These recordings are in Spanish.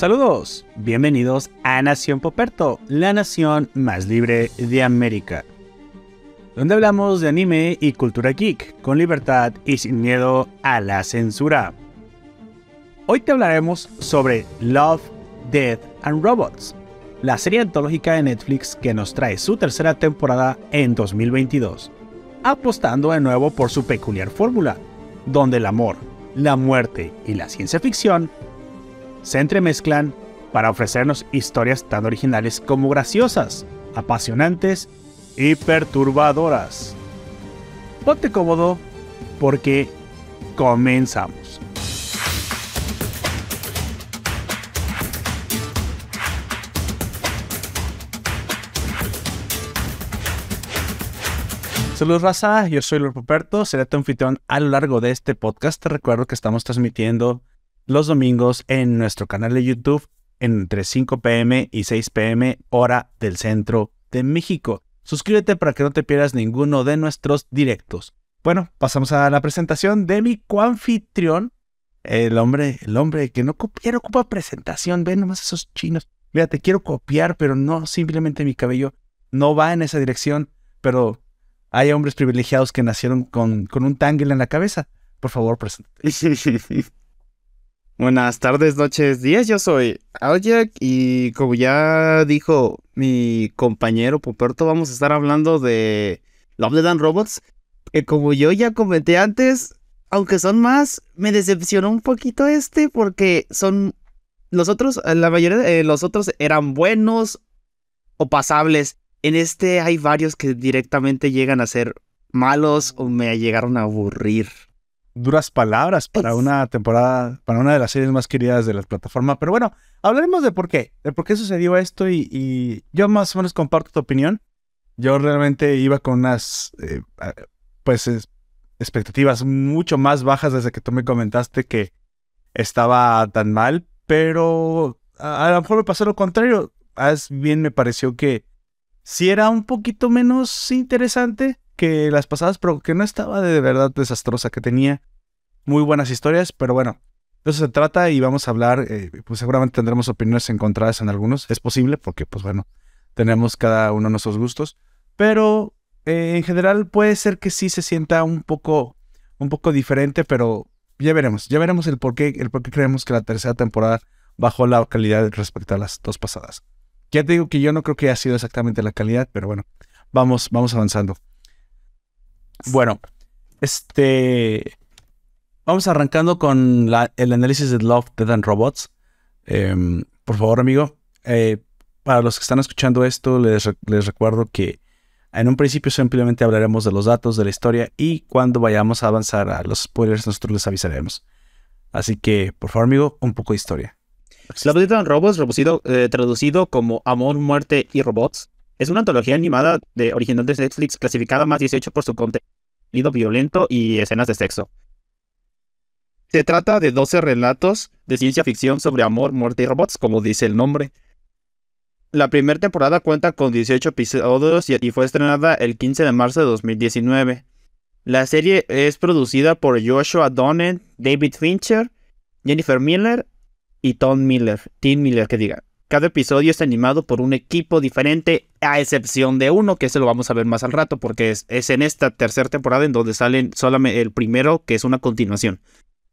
Saludos, bienvenidos a Nación Poperto, la nación más libre de América, donde hablamos de anime y cultura geek con libertad y sin miedo a la censura. Hoy te hablaremos sobre Love, Death and Robots, la serie antológica de Netflix que nos trae su tercera temporada en 2022, apostando de nuevo por su peculiar fórmula, donde el amor, la muerte y la ciencia ficción se entremezclan para ofrecernos historias tan originales como graciosas, apasionantes y perturbadoras. Ponte cómodo porque comenzamos. Saludos raza, yo soy Lord Poperto, seré tu anfitrión a lo largo de este podcast. Te recuerdo que estamos transmitiendo los domingos en nuestro canal de YouTube entre 5 pm y 6 pm hora del centro de México. Suscríbete para que no te pierdas ninguno de nuestros directos. Bueno, pasamos a la presentación de mi coanfitrión, el hombre, el hombre que no quiero ocupar presentación, ven nomás esos chinos. Mira, te quiero copiar, pero no simplemente mi cabello no va en esa dirección, pero hay hombres privilegiados que nacieron con, con un tangle en la cabeza. Por favor, preséntate. Buenas tardes, noches, días. Yo soy Aljak y como ya dijo mi compañero Poperto, vamos a estar hablando de Love, the Dan Robots. Que como yo ya comenté antes, aunque son más, me decepcionó un poquito este porque son los otros, la mayoría de los otros eran buenos o pasables. En este hay varios que directamente llegan a ser malos o me llegaron a aburrir duras palabras para una temporada, para una de las series más queridas de la plataforma. Pero bueno, hablaremos de por qué, de por qué sucedió esto y, yo más o menos comparto tu opinión. Yo realmente iba con unas, eh, pues, expectativas mucho más bajas desde que tú me comentaste que estaba tan mal, pero a, a lo mejor me pasó lo contrario. Más bien me pareció que sí era un poquito menos interesante que las pasadas, pero que no estaba de verdad desastrosa, que tenía muy buenas historias, pero bueno, de eso se trata y vamos a hablar, eh, pues seguramente tendremos opiniones encontradas en algunos, es posible porque pues bueno, tenemos cada uno nuestros gustos, pero eh, en general puede ser que sí se sienta un poco, un poco diferente, pero ya veremos, ya veremos el por qué, el por qué creemos que la tercera temporada bajó la calidad respecto a las dos pasadas. Ya te digo que yo no creo que haya sido exactamente la calidad, pero bueno, vamos, vamos avanzando. Bueno, este. Vamos arrancando con el análisis de Love, Dead and Robots. Em, por favor, amigo. Eh, para los que están escuchando esto, les, recuerdo que en un principio simplemente hablaremos de los datos, de la historia y cuando vayamos a avanzar a los spoilers, nosotros les avisaremos. Así que, por favor, amigo, un poco de historia. Love, Dead and Robots, eh, traducido como Amor, Muerte y Robots, es una antología animada de original de Netflix clasificada más 18 por su contenido violento y escenas de sexo. Se trata de 12 relatos de ciencia ficción sobre amor, muerte y robots, como dice el nombre. La primera temporada cuenta con 18 episodios y fue estrenada el 15 de marzo de 2019. La serie es producida por Joshua Donen, David Fincher, Jennifer Miller y Tom Miller. Tim Miller, que diga. Cada episodio es animado por un equipo diferente, a excepción de uno, que se lo vamos a ver más al rato, porque es, en esta tercera temporada en donde salen solamente el primero, que es una continuación.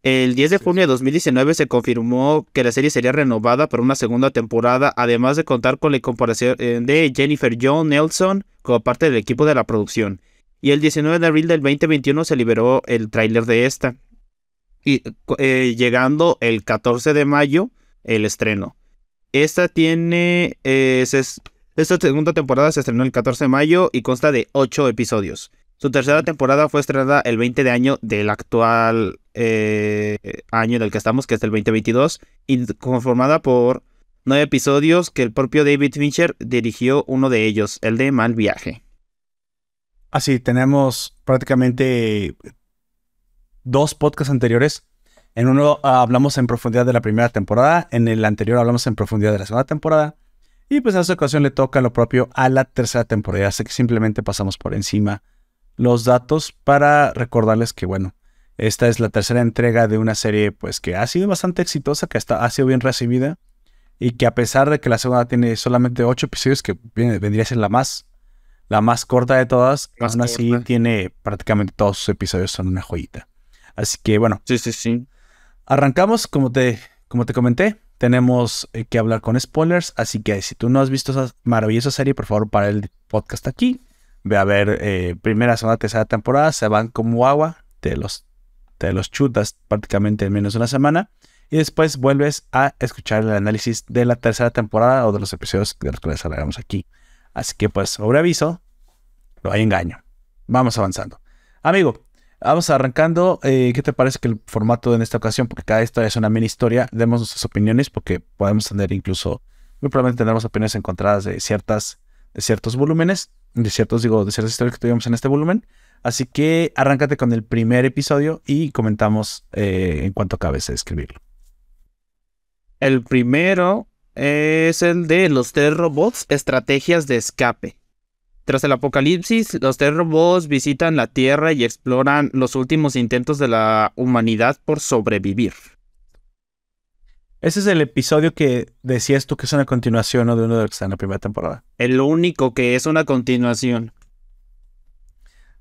El 10 de junio de 2019 se confirmó que la serie sería renovada por una segunda temporada, además de contar con la incorporación eh, de Jennifer John Nelson como parte del equipo de la producción. Y el 19 de abril del 2021 se liberó el tráiler de esta. Y eh, llegando el 14 de mayo el estreno. Esta tiene. Eh, esta segunda temporada se estrenó el 14 de mayo y consta de 8 episodios. Su tercera temporada fue estrenada el 20 de año del actual eh, año en el que estamos, que es el 2022, y conformada por 9 episodios que el propio David Fincher dirigió uno de ellos, el de Mal Viaje. Así, tenemos prácticamente dos podcasts anteriores en uno ah, hablamos en profundidad de la primera temporada, en el anterior hablamos en profundidad de la segunda temporada. Y pues en esta ocasión le toca lo propio a la tercera temporada. Así que simplemente pasamos por encima los datos para recordarles que, bueno, esta es la tercera entrega de una serie pues que ha sido bastante exitosa, que ha sido bien recibida. y que a pesar de que la segunda tiene solamente ocho episodios, que vendría a ser la más, la más corta de todas, aún así tiene prácticamente todos sus episodios son una joyita. Así que bueno. Sí, sí, sí. Arrancamos, como te, como te comenté, tenemos eh, que hablar con spoilers, así que si tú no has visto esa maravillosa serie, por favor, para el podcast aquí. Ve a ver eh, primera, segunda, tercera temporada, se van como agua, te los, te los chutas prácticamente en menos de una semana. Y después vuelves a escuchar el análisis de la tercera temporada o de los episodios de los que les hablaremos aquí. Así que pues, sobre aviso, no hay engaño. Vamos avanzando. Amigo, vamos arrancando. Eh, ¿Qué te parece que el formato en esta ocasión, porque cada historia es una mini historia, demos nuestras opiniones porque podemos tener incluso, muy probablemente tendremos opiniones encontradas de ciertas, de ciertos volúmenes, de ciertos, digo, de ciertas historias que tuvimos en este volumen. Así que arráncate con el primer episodio y comentamos eh, en cuanto acabes de escribirlo. El primero es el de los tres robots, estrategias de escape. Tras el apocalipsis, los tres robots visitan la Tierra y exploran los últimos intentos de la humanidad por sobrevivir. Ese es el episodio que decías tú que es una continuación de uno de los que está en la primera temporada. El único que es una continuación.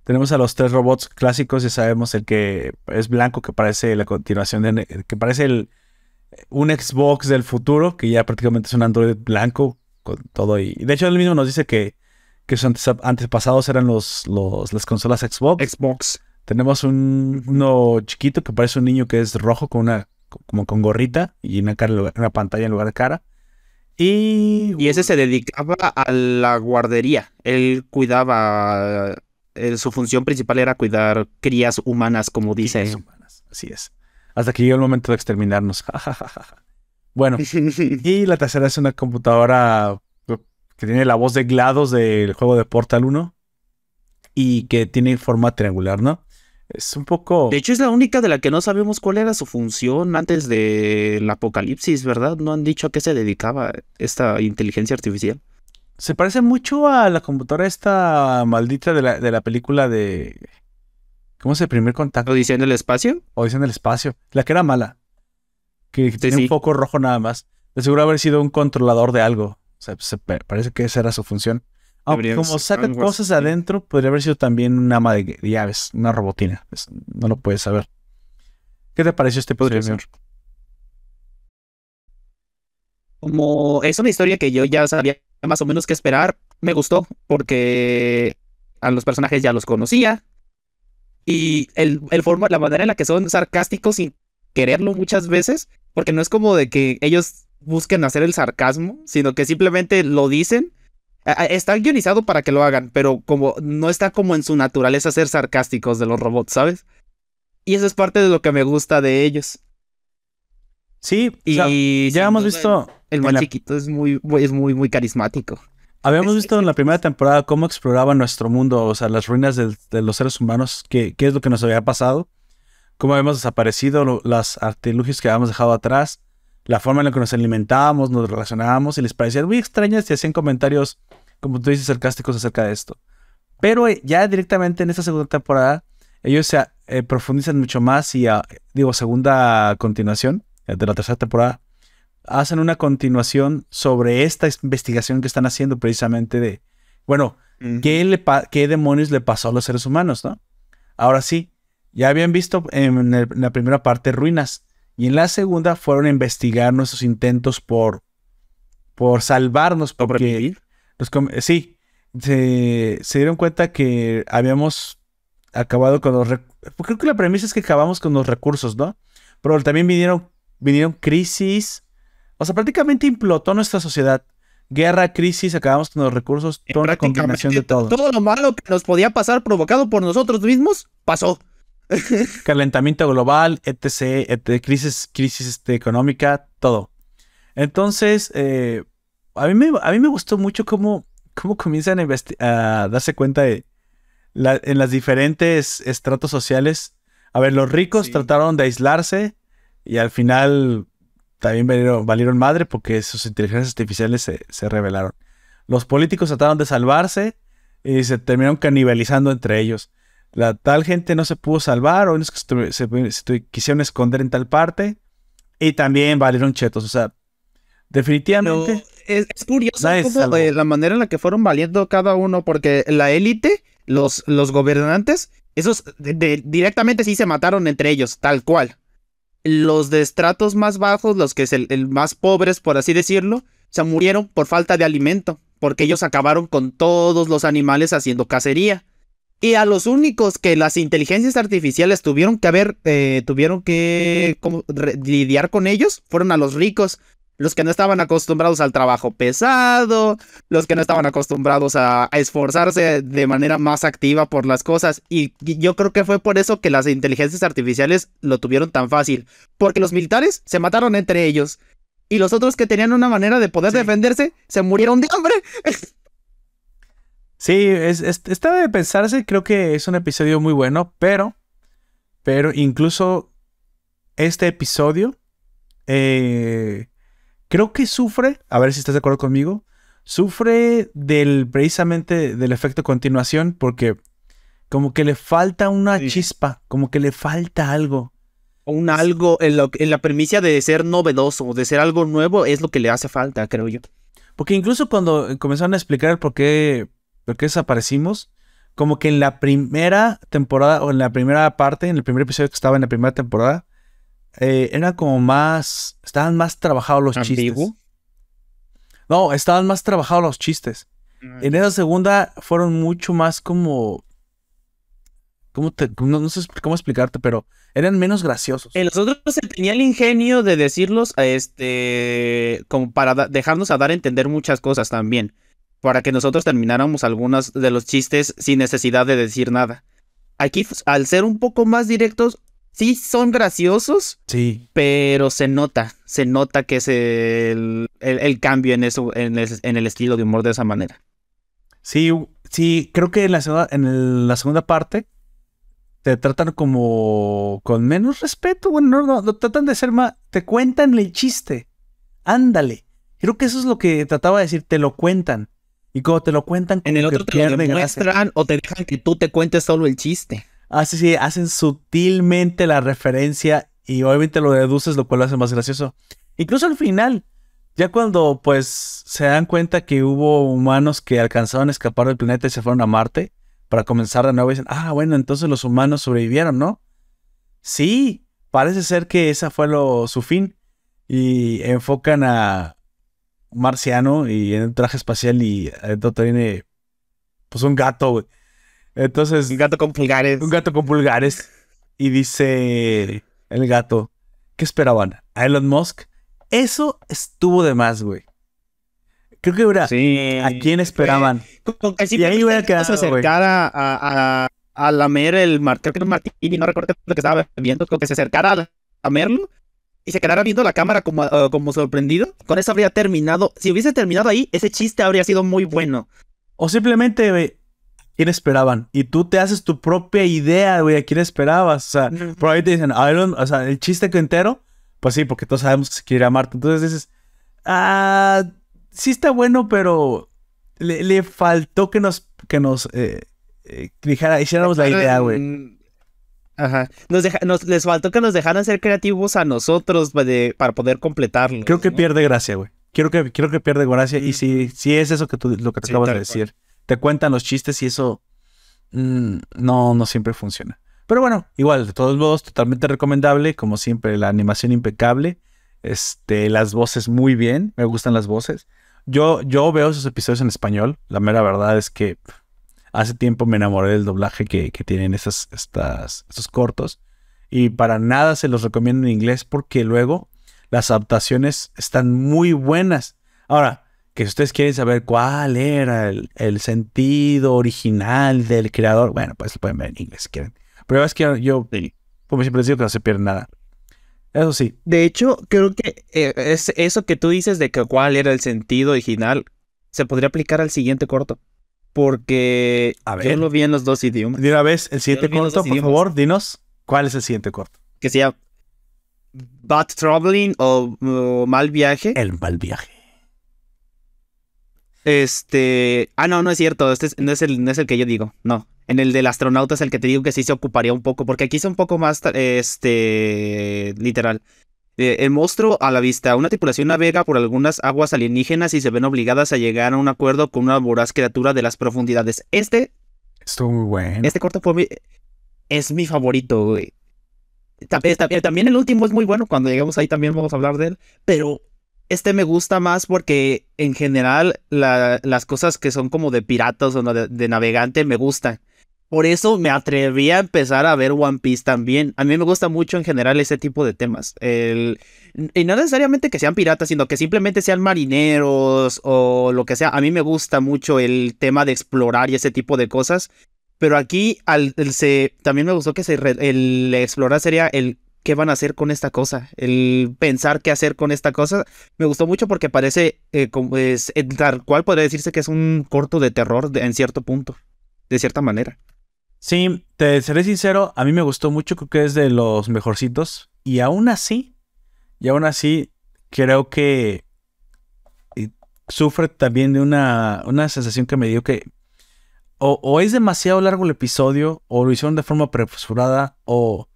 Tenemos a los tres robots clásicos y sabemos el que es blanco, que parece la continuación de. que parece el, un Xbox del futuro, que ya prácticamente es un Android blanco con todo. Y de hecho, él mismo nos dice que, que sus antepasados eran los, los, las consolas Xbox. Xbox. Tenemos un, uno chiquito que parece un niño que es rojo con una como con gorrita y una, cara, una pantalla en lugar de cara. Y... y ese se dedicaba a la guardería. Él cuidaba. Eh, su función principal era cuidar crías humanas, como dice. Crías humanas, así es hasta que llegó el momento de exterminarnos. bueno, y la tercera es una computadora que tiene la voz de GLaDOS del juego de Portal 1 y que tiene forma triangular, ¿no? Es un poco... De hecho, es la única de la que no sabemos cuál era su función antes del apocalipsis, ¿verdad? No han dicho a qué se dedicaba esta inteligencia artificial. Se parece mucho a la computadora esta maldita de la, de la película de... ¿Cómo es el primer contacto? ¿Odisea en el espacio? Odisea en el espacio. La que era mala. Que tenía un foco rojo nada más. De seguro haber sido un controlador de algo. O sea, parece que esa era su función. Aunque como saca cosas adentro, podría haber sido también un ama de, llaves, una robotina. no lo puedes saber. ¿Qué te pareció este episodio? Como es una historia que yo ya sabía más o menos qué esperar, me gustó porque a los personajes ya los conocía, y el, el forma, la manera en la que son sarcásticos sin quererlo muchas veces, porque no es como de que ellos busquen hacer el sarcasmo, sino que simplemente lo dicen. Está guionizado para que lo hagan, pero como no está como en su naturaleza ser sarcásticos de los robots, ¿sabes? Y eso es parte de lo que me gusta de ellos. Sí, y ya hemos visto. El, más chiquito es muy, es muy, muy carismático. Habíamos visto en la primera temporada cómo exploraba nuestro mundo, o sea, las ruinas de, los seres humanos, qué, qué es lo que nos había pasado, cómo habíamos desaparecido, las artilugios que habíamos dejado atrás, la forma en la que nos alimentábamos, nos relacionábamos y les parecían muy extrañas y hacían comentarios, como tú dices, sarcásticos acerca de esto. Pero eh, ya directamente en esta segunda temporada, ellos se eh, profundizan mucho más y, ah, digo, segunda continuación eh, de la tercera temporada, hacen una continuación sobre esta investigación que están haciendo precisamente de, bueno, ¿qué, le ¿qué demonios le pasó a los seres humanos, no? Ahora sí, ya habían visto en, la primera parte ruinas y en la segunda fueron a investigar nuestros intentos por, por salvarnos, porque los, sí, se, se, dieron cuenta que habíamos acabado con los... Creo que la premisa es que acabamos con los recursos, ¿no? Pero también vinieron, vinieron crisis, o sea, prácticamente implotó nuestra sociedad. Guerra, crisis, acabamos con los recursos, toda la combinación de todo. Todo lo malo que nos podía pasar provocado por nosotros mismos, pasó. Calentamiento global, etc, crisis, crisis este, económica, todo. Entonces, eh, a, mí me, a mí me gustó mucho cómo, cómo comienzan a, darse cuenta de en las diferentes estratos sociales. A ver, los ricos trataron de aislarse y al final también valieron, madre porque sus inteligencias artificiales se, revelaron. Los políticos trataron de salvarse y se terminaron canibalizando entre ellos. La tal gente no se pudo salvar, o unos que se, quisieron esconder en tal parte y también valieron chetos. O sea, Definitivamente. es, curioso eh, la manera en la que fueron valiendo cada uno, porque la élite, los, los gobernantes, esos de- de- directamente sí se mataron entre ellos, tal cual. Los de estratos más bajos, los que es el, el más pobres, por así decirlo, se murieron por falta de alimento, porque ellos acabaron con todos los animales haciendo cacería. Y a los únicos que las inteligencias artificiales tuvieron que haber, eh, tuvieron que como, lidiar con ellos, fueron a los ricos, los que no estaban acostumbrados al trabajo pesado, los que no estaban acostumbrados a, a esforzarse de manera más activa por las cosas. Y, y yo creo que fue por eso que las inteligencias artificiales lo tuvieron tan fácil, porque los militares se mataron entre ellos. Y los otros que tenían una manera de poder Sí. defenderse se murieron de hambre. Sí, es, es- está de pensarse, creo que es un episodio muy bueno, pero, pero incluso este episodio, eh, creo que sufre, a ver si estás de acuerdo conmigo, sufre del precisamente del efecto continuación porque como que le falta una Sí. chispa, como que le falta algo. Un algo en, lo- en la premisa de ser novedoso, de ser algo nuevo, es lo que le hace falta, creo yo. Porque incluso cuando comenzaron a explicar por qué, por qué desaparecimos, como que en la primera temporada o en la primera parte, en el primer episodio que estaba en la primera temporada, eh, era como más, estaban más trabajados los chistes. ¿Ambiguo? No, estaban más trabajados los chistes. En esa segunda fueron mucho más como, ¿cómo te, no, no sé cómo explicarte, pero eran menos graciosos. En los otros se tenía el ingenio de decirlos, este, como para dejarnos a dar a entender muchas cosas también, para que nosotros termináramos algunos de los chistes sin necesidad de decir nada. Aquí, f- al ser un poco más directos, sí son graciosos, Sí, pero se nota, se nota que es el, el- el cambio en eso, en el, en el estilo de humor de esa manera. Sí, sí, creo que en la segunda, en la segunda parte te tratan como con menos respeto. Bueno, no, no, no, tratan de ser más. Te cuentan el chiste. Ándale. Creo que eso es lo que trataba de decir. Te lo cuentan. Y como te lo cuentan, En el otro te lo gracia. demuestran o te dejan que tú te cuentes solo el chiste. Ah, sí, sí, hacen sutilmente la referencia y obviamente lo deduces, lo cual lo hace más gracioso. Incluso al final, ya cuando pues se dan cuenta que hubo humanos que alcanzaron a escapar del planeta y se fueron a Marte para comenzar de nuevo, dicen, ah, bueno, entonces los humanos sobrevivieron, ¿no? Sí, parece ser que esa fue lo, su fin. Y enfocan a marciano y en un traje espacial y adentro tiene pues un gato, güey. Entonces, Un gato con pulgares. un gato con pulgares. Y dice el gato, ¿qué esperaban? ¿A Elon Musk? Eso estuvo de más, güey. Creo que era, Sí. ¿a quién esperaban? Con Y ahí hubiera quedado, se acercara a, a, a lamer el creo que era un martini, no recuerdo lo que estaba bebiendo, con que se acercara a lamerlo y se quedara viendo la cámara como, ah, como sorprendido. Con eso habría terminado. Si hubiese terminado ahí, ese chiste habría sido muy bueno. O simplemente, güey, ¿a quién esperaban? Y tú te haces tu propia idea, güey, ¿a quién esperabas? O sea, por ahí te dicen, "A Elon-", o sea, el chiste que entero, pues sí, porque todos sabemos que se quiere a Marte. Entonces dices, ah, sí está bueno, pero le, le faltó que nos, que nos eh, eh, dijera, hiciéramos la idea, güey. Mm, Ajá. Nos deja- nos- les faltó que nos dejaran ser creativos a nosotros pa- de- para poder completarlo. Creo que ¿no? pierde gracia, güey. Quiero que, quiero que pierde gracia. Y si, si es eso que tú, lo que te Sí, acabas de decir. Te cuentan los chistes y eso mm, no, no siempre funciona. Pero bueno, igual, de todos modos, totalmente recomendable. Como siempre, la animación impecable. Este, las voces muy bien. Me gustan las voces. Yo, yo veo esos episodios en español. La mera verdad es que pff, hace tiempo me enamoré del doblaje que, que tienen esas, estas, estos cortos. Y para nada se los recomiendo en inglés porque luego las adaptaciones están muy buenas. Ahora, que si ustedes quieren saber cuál era el, el sentido original del creador, bueno, pues lo pueden ver en inglés si quieren. Pero es que yo, como siempre les digo, que no se pierde nada. Eso sí, De hecho, creo que eh, es eso que tú dices de que cuál era el sentido original se podría aplicar al siguiente corto. Porque A yo ver. lo vi en los dos idiomas. de una vez, el siguiente corto, por idiomas. favor, dinos cuál es el siguiente corto. Que sea Bad Traveling o, o Mal Viaje. El mal viaje. Este. Ah, no, no es cierto. Este es- no, es el, no es el que yo digo. No. En el del astronauta es el que te digo que sí se ocuparía un poco. Porque aquí es un poco más. Este. Literal. Eh, el monstruo a la vista. Una tripulación navega por algunas aguas alienígenas y se ven obligadas a llegar a un acuerdo con una voraz criatura de las profundidades. Este. Estuvo muy bueno. Este corto fue mi, es mi favorito, güey. También el último es muy bueno. Cuando llegamos ahí también vamos a hablar de él. Pero este me gusta más porque en general las cosas que son como de piratas o de, de navegante me gustan. Por eso me atreví a empezar a ver One Piece también. A mí me gusta mucho en general ese tipo de temas. El, y no necesariamente que sean piratas, sino que simplemente sean marineros o lo que sea. A mí me gusta mucho el tema de explorar y ese tipo de cosas. Pero aquí al, se, también me gustó que se, el explorar sería el qué van a hacer con esta cosa, el pensar qué hacer con esta cosa. Me gustó mucho porque parece, eh, es, tal cual podría decirse que es un corto de terror en cierto punto, de cierta manera. Sí, te seré sincero, a mí me gustó mucho, creo que es de los mejorcitos. Y aún así, y aún así, creo que eh, sufre también de una, una sensación que me dio que o, es demasiado largo el episodio, o lo hicieron de forma apresurada, o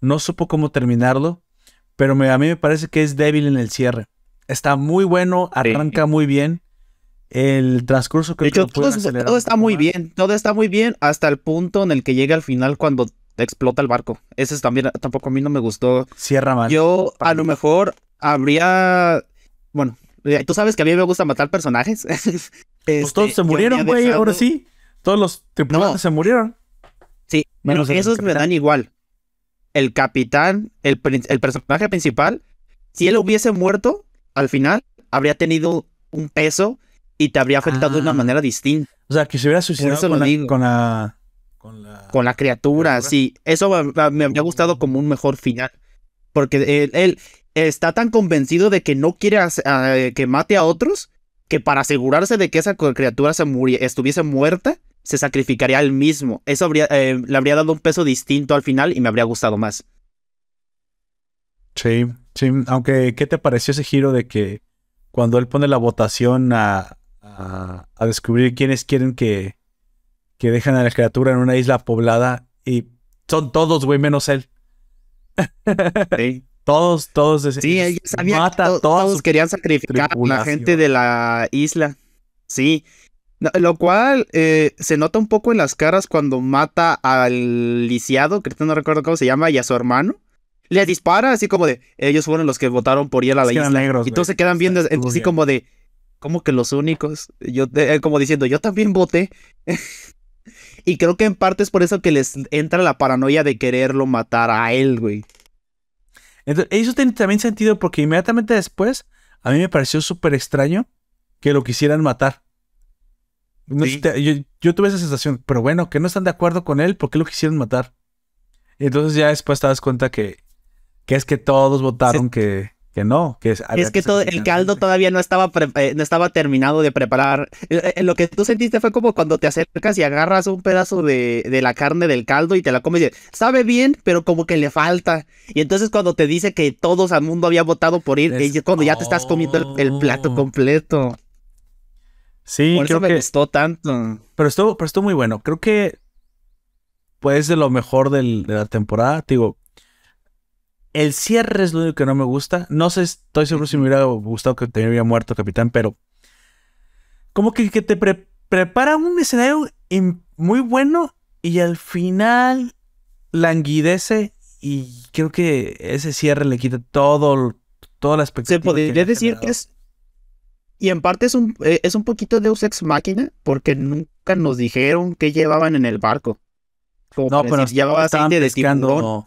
no supo cómo terminarlo. Pero a mí me parece que es débil en el cierre. Está muy bueno, arranca muy bien, el transcurso que todo, todo está muy bien, todo está muy bien hasta el punto en el que llega al final cuando explota el barco. Ese también tampoco a mí no me gustó. Cierra mal. Yo a lo mejor habría, bueno, eh, tú sabes que a mí me gusta matar personajes. pues todos se este, murieron, güey, ahora sí. Todos los tripulantes se murieron. Sí, Menos esos me dan igual. El capitán, el, el personaje principal, si él hubiese muerto al final, habría tenido un peso y te habría afectado de una ah. manera distinta. O sea, que se hubiera suicidado con, la, con, la, con, la, criatura, sí. Eso me, habría gustado como un mejor final. Porque él, está tan convencido de que no quiere que mate a otros que para asegurarse de que esa criatura se estuviese muerta, se sacrificaría él mismo. Eso habría, eh, le habría dado un peso distinto al final y me habría gustado más. Sí, sí. Aunque, ¿qué te pareció ese giro de que cuando él pone la votación a, a, descubrir quiénes quieren que, que dejen a la criatura en una isla poblada y son todos, güey, menos él. Sí. todos, todos. Sí, ella sabía todos querían sacrificar a la gente de la isla. Sí. Lo cual eh, se nota un poco en las caras cuando mata al lisiado, que no recuerdo cómo se llama, y a su hermano. Le dispara así como de, ellos fueron los que votaron por ir a la isla. y todos se quedan viendo así como de, como que los únicos, yo eh, como diciendo, yo también voté. y creo que en parte es por eso que les entra la paranoia de quererlo matar a él, güey. Entonces, eso tiene también sentido porque inmediatamente después a mí me pareció súper extraño que lo quisieran matar. yo, tuve esa sensación, pero bueno, que no están de acuerdo con él, ¿por qué lo quisieron matar? Y entonces ya después te das cuenta que, que es que todos votaron que, que no, que es, es que, todo, el caldo todavía no estaba, eh, no estaba terminado de preparar. Eh, eh, lo que tú sentiste fue como cuando te acercas y agarras un pedazo de, de la carne del caldo y te la comes y dices, sabe bien, pero como que le falta. Y entonces cuando te dice que todos al mundo había votado por ir, es cuando ya te estás comiendo el, plato oh. completo. Sí, por eso me gustó tanto. Pero estuvo, pero estuvo muy bueno. Creo que pues de lo mejor de la temporada. digo, el cierre es lo único que no me gusta. No sé, estoy seguro si me hubiera gustado que te hubiera muerto capitán, pero como que, te prepara un escenario muy bueno y al final languidece y creo que ese cierre le quita todo, toda la expectativa. Se podría decir que es... Y en parte es un, eh, es un poquito de Ex Máquina porque nunca nos dijeron qué llevaban en el barco. no, pero llevaba aceite de tiburón.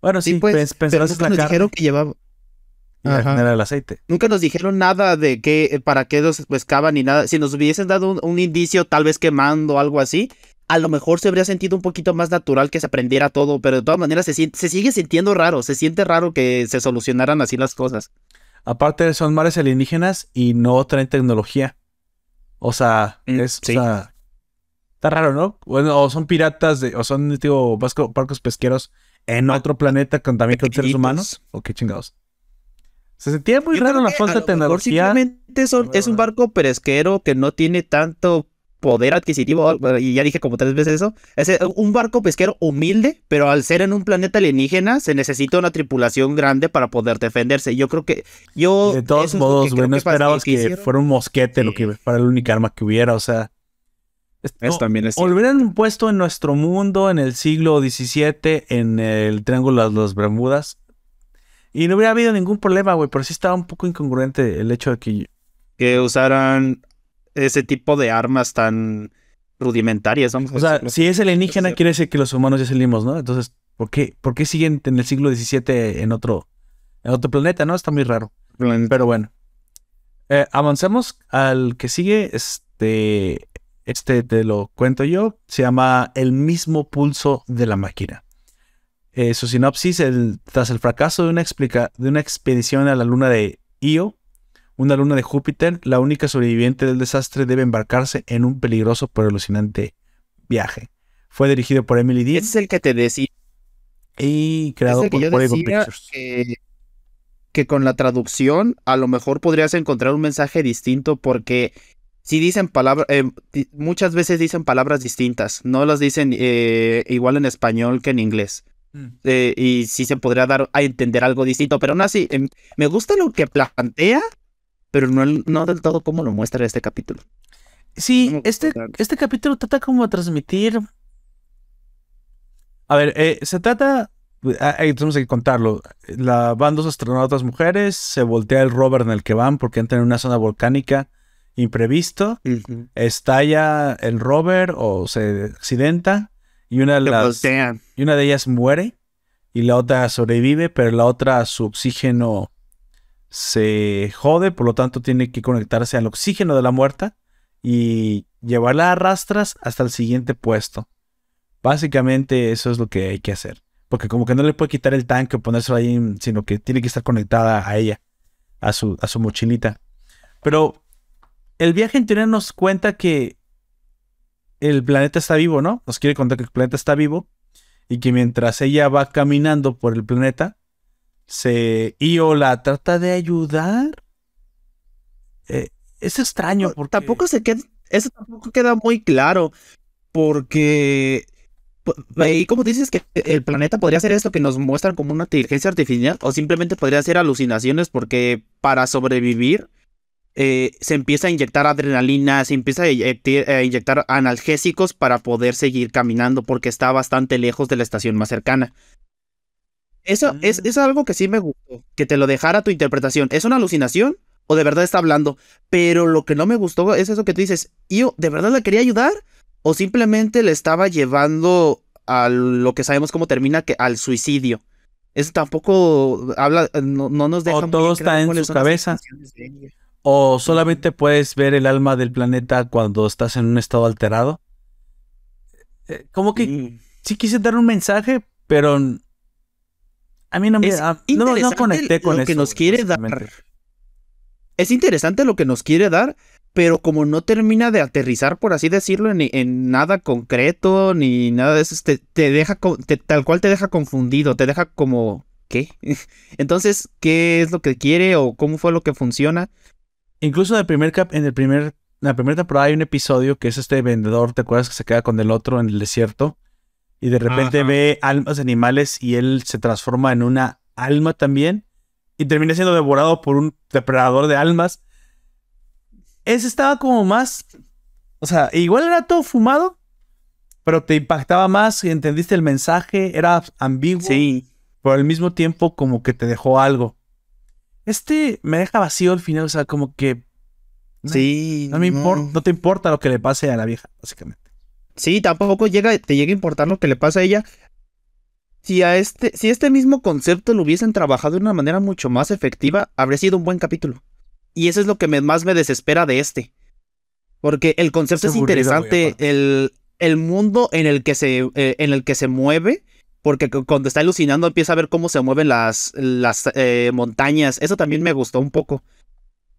Bueno, sí, pues, pero nunca nos dijeron que llevaba... Era el aceite. Nunca nos dijeron nada de qué, para qué los pescaban ni nada. Si nos hubiesen dado un, indicio, tal vez quemando o algo así, a lo mejor se habría sentido un poquito más natural que se aprendiera todo, pero de todas maneras se, se sigue sintiendo raro, se siente raro que se solucionaran así las cosas. Aparte son mares alienígenas y no traen tecnología. O sea, mm, es, está raro, ¿no? Bueno, o son piratas de, o son, digo, barcos pesqueros en otro planeta con también con seres humanos. ¿O qué chingados? Se sentía muy raro la falta de tecnología. Simplemente es un barco peresquero que no tiene tanto poder adquisitivo, y ya dije como tres veces eso, es eh, un barco pesquero humilde, pero al ser en un planeta alienígena se necesita una tripulación grande para poder defenderse. Yo creo que yo... De todos modos, güey, no esperabas que, fuera un mosquete lo que fuera el único arma que hubiera, o sea... Esto, también es... Hubieran puesto en nuestro mundo en el siglo XVII, en el Triángulo de las Bermudas, y no hubiera habido ningún problema, güey, pero sí estaba un poco incongruente el hecho de que... Que usaran ese tipo de armas tan rudimentarias. o sea, si es alienígena, quiere decir que los humanos ya salimos, ¿no? Entonces, ¿por qué, ¿por qué siguen en el siglo XVII en otro, en otro planeta, no? Está muy raro. Pero bueno. Eh, avancemos al que sigue. Este, este te lo cuento yo. Se llama El mismo pulso de la máquina. Eh, su sinopsis, el, tras el fracaso de una, explica, de una expedición a la luna de Io, una luna de Júpiter, la única sobreviviente del desastre debe embarcarse en un peligroso pero alucinante viaje. Fue dirigido por Emily Díaz. es el que te decía. Y creado por Pictures. Que, que con la traducción a lo mejor podrías encontrar un mensaje distinto porque si dicen palabras, eh, muchas veces dicen palabras distintas, no las dicen eh, igual en español que en inglés. Mm. Eh, y sí se podría dar a entender algo distinto, pero aún así, em, me gusta lo que plantea, pero no, no del todo como lo muestra este capítulo. Sí, este, este capítulo trata como de transmitir. A ver, eh, se trata. Ah, tenemos que contarlo. La, van dos astronautas mujeres, se voltea el rover en el que van porque entran en una zona volcánica imprevisto. Estalla el rover o se accidenta y una, de las, y una de ellas muere y la otra sobrevive, pero la otra su oxígeno se jode, por lo tanto tiene que conectarse al oxígeno de la muerta y llevarla a rastras hasta el siguiente puesto. Básicamente eso es lo que hay que hacer. Porque como que no le puede quitar el tanque o ponérselo ahí, sino que tiene que estar conectada a ella, a su, a su mochilita. Pero el viaje en teoría nos cuenta que el planeta está vivo, ¿no? Nos quiere contar que el planeta está vivo y que mientras ella va caminando por el planeta, se Io la trata de ayudar. Eh, es extraño porque tampoco se queda, eso tampoco queda muy claro porque y como dices que el planeta podría ser esto que nos muestran como una inteligencia artificial o simplemente podría ser alucinaciones porque para sobrevivir eh, se empieza a inyectar adrenalina, se empieza a inyectar analgésicos para poder seguir caminando porque está bastante lejos de la estación más cercana. Eso es, mm. es, algo que sí me gustó, que te lo dejara tu interpretación. ¿Es una alucinación o de verdad está hablando? Pero lo que no me gustó es eso que tú dices, ¿yo de verdad la quería ayudar? ¿O simplemente le estaba llevando a lo que sabemos cómo termina, que al suicidio? Eso tampoco habla, no, nos deja... O todo está en su cabeza. O solamente puedes ver el alma del planeta cuando estás en un estado alterado. Eh, como que mm. sí quise dar un mensaje, pero a mí no me no, conecté con lo que nos quiere dar. Es interesante lo que nos quiere dar, pero como no termina de aterrizar, por así decirlo, en, nada concreto, ni nada de eso, te, deja tal cual te deja confundido, te deja como ¿qué? Entonces, ¿qué es lo que quiere o cómo fue lo que funciona? Incluso en el primer cap, en el primer, en la primera temporada hay un episodio que es este vendedor, ¿te acuerdas que se queda con el otro en el desierto? y de repente ve almas de animales y él se transforma en una alma también y termina siendo devorado por un depredador de almas. Ese estaba como más, o sea, igual era todo fumado, pero te impactaba más y entendiste el mensaje, era ambiguo. Sí. Pero al mismo tiempo como que te dejó algo. Este me deja vacío al final, o sea, como que... sí. No me importa, no te importa lo que le pase a la vieja, básicamente. Sí, tampoco llega, te llega a importar lo que le pasa a ella. Si, a este, si este mismo concepto lo hubiesen trabajado de una manera mucho más efectiva, habría sido un buen capítulo. Y eso es lo que más me desespera de este. Porque el concepto es, interesante, el, el, mundo en el que se, eh, en el que se mueve, porque cuando está alucinando empieza a ver cómo se mueven las, las eh, montañas. Eso también me gustó un poco.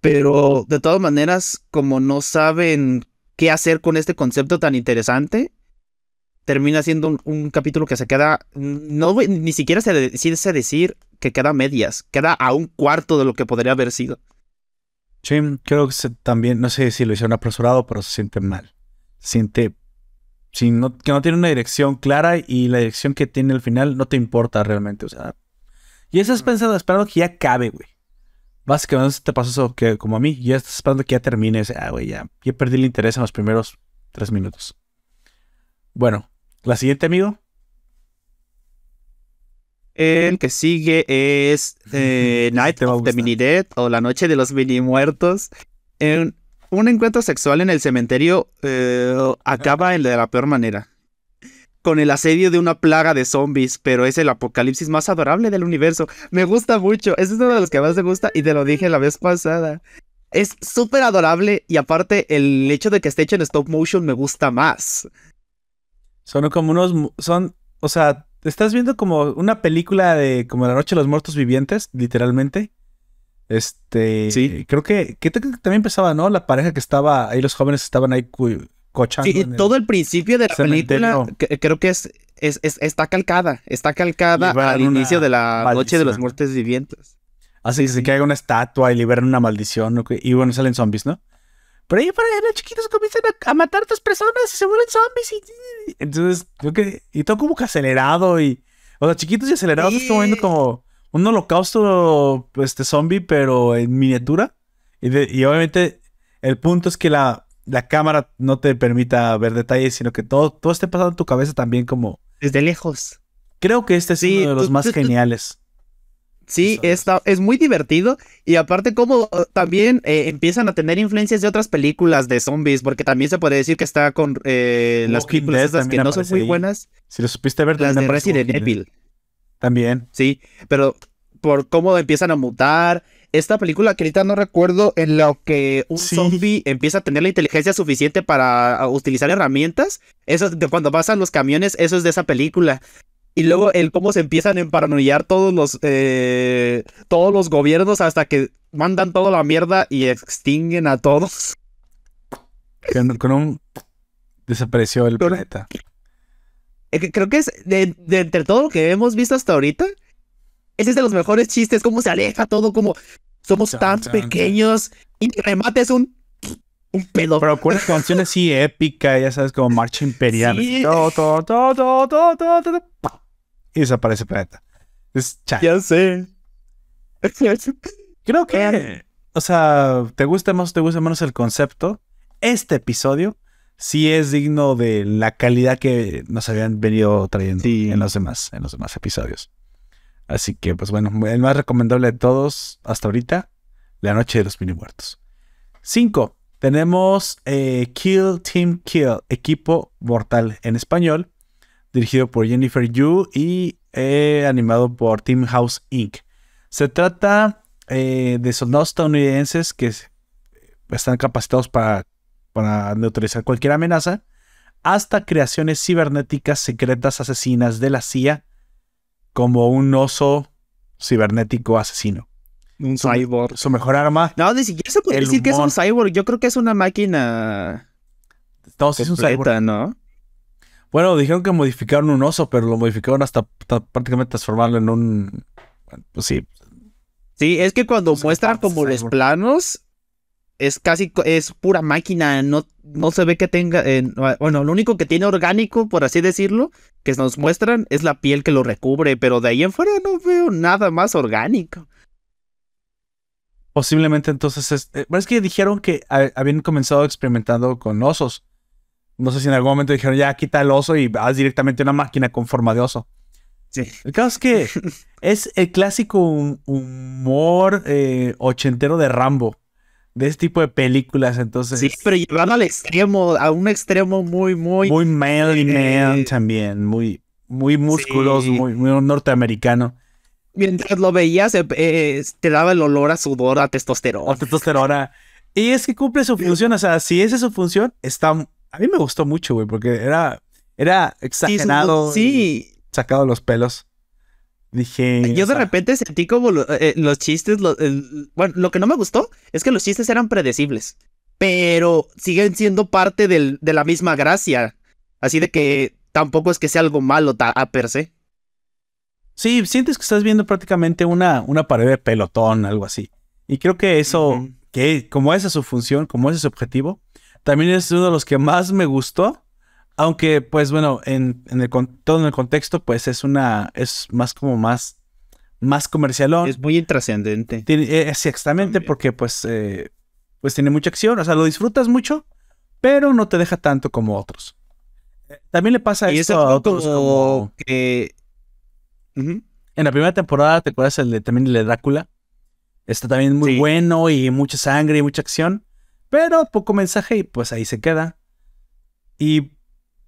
Pero de todas maneras, como no saben qué hacer con este concepto tan interesante, termina siendo un, capítulo que se queda, no ni siquiera se decide decir que queda medias, queda a un cuarto de lo que podría haber sido. Sí, creo que también, no sé si lo hicieron apresurado, pero se siente mal. siente sin no, que no tiene una dirección clara y la dirección que tiene al final no te importa realmente. O sea, y estás pensando, esperando que ya acabe, güey. Básicamente te pasó eso que, como a mí, ya estás esperando que ya termine. O sea, ah, güey, ya, ya perdí el interés en los primeros tres minutos. Bueno, la siguiente, amigo. El que sigue es eh, Night of the Mini Dead o La Noche de los Mini Muertos. En un encuentro sexual en el cementerio eh, acaba en de la peor manera. Con el asedio de una plaga de zombies, pero es el apocalipsis más adorable del universo. Me gusta mucho. Ese es uno de los que más me gusta y te lo dije la vez pasada. Es súper adorable y aparte el hecho de que esté hecho en stop motion me gusta más. Son como unos... Son... O sea, estás viendo como una película de como La Noche de los Muertos Vivientes, literalmente. Este, sí. creo que, que también empezaba, ¿no? La pareja que estaba ahí, los jóvenes estaban ahí cochando. Sí, todo el principio de la película creo que es, es, está calcada, está calcada al inicio de la Noche de los Muertos Vivientes. Así que se cae una estatua y liberan una maldición, y bueno, salen zombies, ¿no? Pero ahí para los chiquitos comienzan a, matar a otras personas y se vuelven zombies. Y, entonces, creo que. Y todo como que acelerado y. O sea, chiquitos y acelerados sí. viendo como un holocausto este, zombie, pero en miniatura. Y, y obviamente, el punto es que la, la, cámara no te permita ver detalles, sino que todo, todo esté pasando en tu cabeza también como. Desde lejos. Creo que este es uno de los más geniales. Sí, está, es muy divertido y aparte como uh, también eh, empiezan a tener influencias de otras películas de zombies, porque también se puede decir que está con eh, las películas que no son muy buenas. Si lo supiste ver, las de Resident Evil. También. Sí, pero por cómo empiezan a mutar. Esta película que ahorita no recuerdo en lo que un zombie empieza a tener la inteligencia suficiente para utilizar herramientas. Eso de cuando pasan los camiones, eso es de esa película. Y luego el cómo se empiezan a emparanoiar todos los, eh, todos los gobiernos hasta que mandan toda la mierda y extinguen a todos. Con, un... Desapareció el planeta. Creo que es de, entre todo lo que hemos visto hasta ahorita, ese es de los mejores chistes, cómo se aleja todo, como somos tan pequeños y remate es un un pedo. Pero con canción así épica, ya sabes, como Marcha Imperial. Sí. Todo, todo, todo, todo, todo, y desaparece el planeta. Es Ya sé. Creo que, o sea, te gusta más o te gusta menos el concepto. Este episodio sí es digno de la calidad que nos habían venido trayendo en los demás, en los demás episodios. Así que, pues bueno, el más recomendable de todos hasta ahorita, La Noche de los Mini Muertos. 5. Tenemos eh, Kill Team Kill, Equipo Mortal en español dirigido por Jennifer Yu y eh, animado por Team House Inc. Se trata eh, de soldados estadounidenses que están capacitados para, para neutralizar cualquier amenaza, hasta creaciones cibernéticas secretas asesinas de la CIA, como un oso cibernético asesino. Un cyborg. Su mejor arma. No, ni siquiera se puede decir que es un cyborg. Yo creo que es una máquina. No, es un cyborg. ¿no? Bueno, dijeron que modificaron un oso, pero lo modificaron hasta, prácticamente transformarlo en un. Pues sí. Sí, es que cuando muestran como los planos, es casi es pura máquina, no, no se ve que tenga, eh, bueno, lo único que tiene orgánico, por así decirlo, que nos muestran es la piel que lo recubre, pero de ahí en fuera no veo nada más orgánico. Posiblemente entonces es, eh, es que dijeron que habían comenzado experimentando con osos. No sé si en algún momento dijeron, ya quita el oso y vas directamente una máquina con forma de oso. Sí. El caso es que es el clásico humor eh, ochentero de Rambo. De ese tipo de películas, entonces. Sí, pero llevando al extremo, a un extremo muy, muy. Muy male man también. Muy, muy musculoso, muy, muy norteamericano. Mientras lo veías, eh, te daba el olor a sudor, a testosterona. A testosterona. Y es que cumple su función. O sea, si esa es su función, está a mí me gustó mucho, güey, porque era, era exagerado. Sí. Sacado los pelos. Dije. Yo de repente sentí como eh, los chistes. bueno, lo que no me gustó es que los chistes eran predecibles. Pero siguen siendo parte del, de la misma gracia. Así de que tampoco es que sea algo malo a per se. Sí, sientes que estás viendo prácticamente una, una pared de pelotón, algo así. Y creo que eso, que como esa es su función, como ese es su objetivo, También es uno de los que más me gustó. Aunque, pues bueno, en, en el, todo en el contexto, pues es una. Es más como más. Más comercialón. Es muy intrascendente. Tiene, eh, exactamente, También. porque pues, eh, pues tiene mucha acción, o sea, lo disfrutas mucho, pero no te deja tanto como otros. Eh, También le pasa Y esto a otros como como... que... Ujú. En la primera temporada, ¿te acuerdas el de, también el de Drácula? Está también muy Sí. bueno y mucha sangre y mucha acción, pero poco mensaje y pues ahí se queda. Y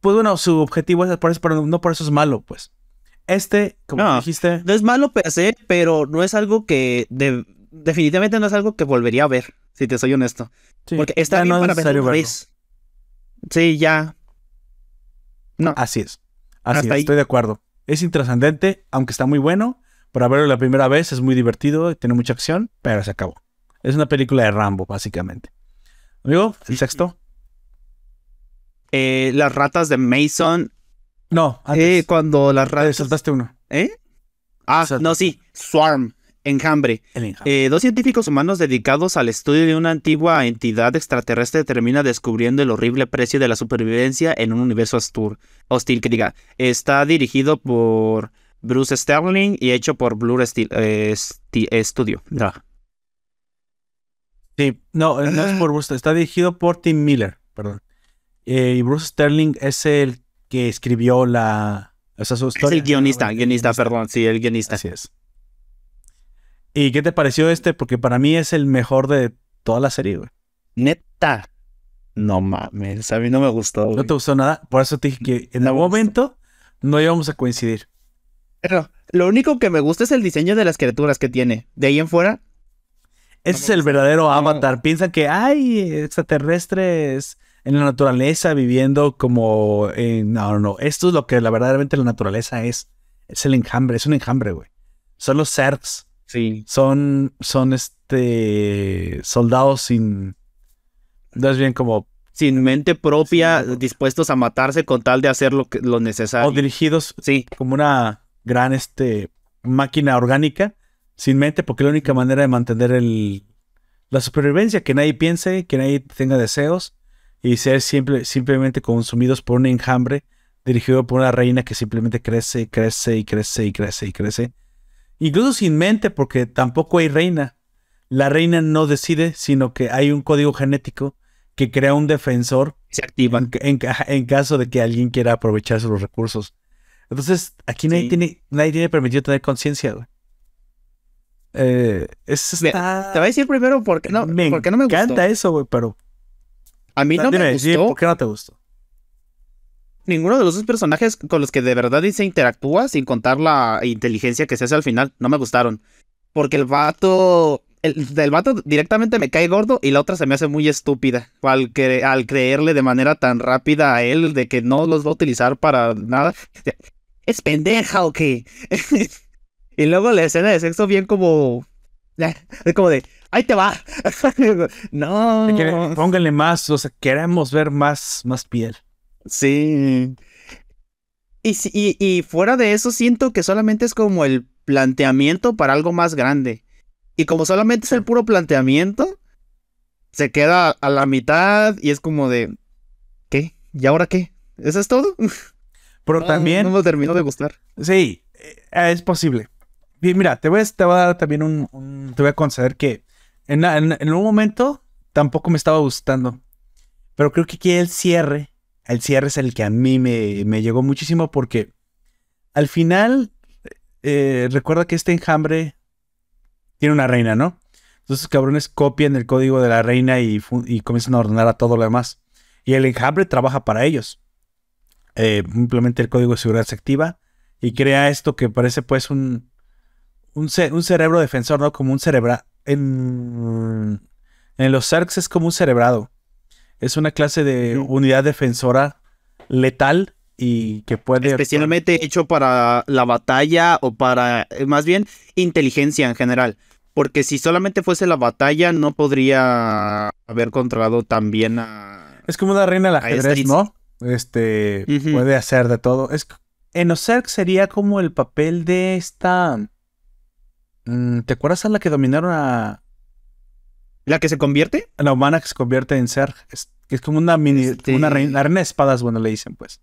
pues bueno, su objetivo es por eso, pero no por eso es malo, pues. Este, como No. dijiste, No es malo per se, pero no es algo que... de- Definitivamente no es algo que volvería a ver, si te soy honesto. sí, Porque está bien no es para verlo necesario una verlo. vez. Sí, ya. No. Así es. Así Hasta es, ahí. estoy de acuerdo. Es intrascendente, aunque está muy bueno. Para verlo la primera vez es muy divertido, tiene mucha acción, pero se acabó. Es una película de Rambo, básicamente. Amigo, el sexto. Eh, las ratas de Mason. No, Eh, antes. cuando las ratas. saltaste uno. ¿Eh? Ah, no, sí. Swarm. Enjambre. Eh, dos científicos humanos dedicados al estudio de una antigua entidad extraterrestre termina descubriendo el horrible precio de la supervivencia en un universo astur- hostil que diga. Está dirigido por Bruce Sterling y hecho por Blur Steel, eh, eh, Studio. Sí, no, eh, no es por Bruce, está dirigido por Tim Miller, perdón. Eh, y Bruce Sterling es el que escribió la. O sea, su Es historia. el guionista, El guionista, perdón, sí, el guionista. Así es. ¿Y qué te pareció este? Porque para mí es el mejor de toda la serie, güey. Neta. No mames, a mí no me gustó. ¿No te gustó nada? Por eso te dije que en No algún momento no íbamos a coincidir. Pero lo único que me gusta es el diseño de las criaturas que tiene. De ahí en fuera, Ese es el verdadero No. avatar. Piensan que hay extraterrestres en la naturaleza viviendo como... en- No, no, no. Esto es lo que la verdaderamente la naturaleza es. Es el enjambre. Es un enjambre, güey. Son los Zergs. sí. Son, son este... Soldados sin... No es bien como... Sin mente propia, Sí, dispuestos a matarse con tal de hacer lo, que, lo necesario. O dirigidos Sí, como una gran este, máquina orgánica sin mente, porque es la única manera de mantener el, la supervivencia, que nadie piense, que nadie tenga deseos y ser simple, simplemente consumidos por un enjambre dirigido por una reina que simplemente crece y crece y crece y crece y crece. Incluso sin mente, porque tampoco hay reina. La reina no decide, sino que hay un código genético que crea un defensor se activan. en, en- en caso de que alguien quiera aprovecharse los recursos. Entonces, aquí nadie, Sí. tiene, nadie tiene permitido tener conciencia. Eh, está... Te voy a decir primero por qué no me por qué no me gustó. encanta eso, güey, pero... A mí no Dime, me sí, gustó ¿por qué no te gustó? ninguno de los dos personajes con los que de verdad se interactúa, sin contar la inteligencia que se hace al final. No me gustaron. Porque el vato. El del vato directamente me cae gordo y la otra se me hace muy estúpida. Al, cre- al creerle de manera tan rápida a él de que no los va a utilizar para nada. Es pendeja o qué. y luego la escena de sexo bien como. Es como de. ¡Ahí te va! no. Pónganle más, o sea, queremos ver más, más piel. Sí. Y, y, y fuera de eso, siento que solamente es como el planteamiento para algo más grande. Y como solamente es el puro planteamiento, se queda a la mitad y es como de. ¿Qué? ¿Y ahora qué? ¿Eso es todo? Pero No, también, No me terminó de gustar. sí, eh, es posible. Y mira, te voy a, te voy a dar también un, un- Te voy a conceder que en, un momento tampoco me estaba gustando. Pero creo que aquí el cierre, el cierre es el que a mí me, me llegó muchísimo porque al final, eh, recuerda que este enjambre tiene una reina, ¿no? Entonces cabrones copian el código de la reina y, comienzan a ordenar a todo lo demás. Y el enjambre trabaja para ellos. Eh, simplemente el código de seguridad se activa y crea esto que parece pues un, un, un cerebro defensor, ¿no? Como un cerebra... En, en los Zergs es como un cerebrado. Es una clase de unidad defensora letal y que puede... Especialmente hecho para la batalla o para, eh, más bien, inteligencia en general. Porque si solamente fuese la batalla, no podría haber controlado tan bien a... Es como una reina del ajedrez. ¿no? Este puede hacer de todo. Es en los Zergs sería como el papel de esta. Mm, ¿Te acuerdas a la que dominaron a ¿La que se convierte? La humana que se convierte en ser. Es, es como una mini. Este- Una reina, la reina de espadas, bueno, le dicen, pues.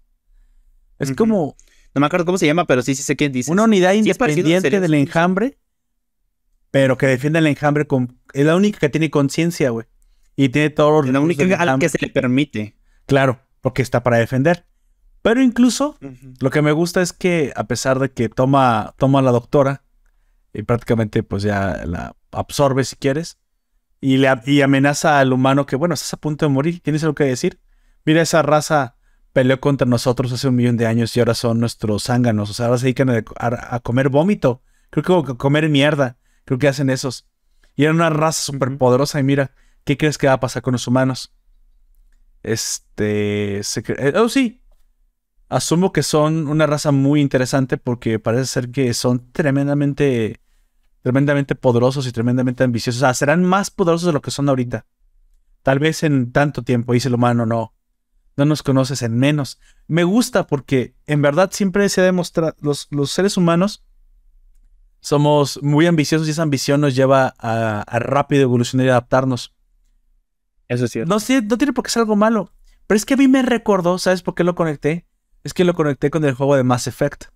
Es como No me acuerdo cómo se llama, pero sí, sí sé quién dice. una unidad Sí, es independiente del enjambre, pero que defiende el enjambre con. Es la única que tiene conciencia, güey. Y tiene todos los. La recursos única a la que se le permite. Claro, porque está para defender. Pero incluso Lo que me gusta es que a pesar de que toma, toma a la doctora y prácticamente pues ya la absorbe si quieres y, le, y amenaza al humano que bueno, estás a punto de morir, ¿tienes algo que decir? Mira, esa raza peleó contra nosotros hace un millón de años y ahora son nuestros zánganos, o sea, ahora se dedican a, a- a comer vómito, creo que a comer mierda, creo que hacen esos. Y era una raza súper poderosa y mira, ¿qué crees que va a pasar con los humanos? Este... se eh, oh, sí, Asumo que son una raza muy interesante porque parece ser que son tremendamente, tremendamente poderosos y tremendamente ambiciosos. O sea, serán más poderosos de lo que son ahorita. Tal vez en tanto tiempo, dice el humano, no. No nos conoces en menos. Me gusta porque en verdad siempre se ha demostrado, los, los seres humanos somos muy ambiciosos y esa ambición nos lleva a, a rápido evolucionar y adaptarnos. Eso es cierto. No, sí, no tiene por qué ser algo malo. Pero es que a mí me recordó, ¿sabes por qué lo conecté? Es que lo conecté con el juego de Mass Effect.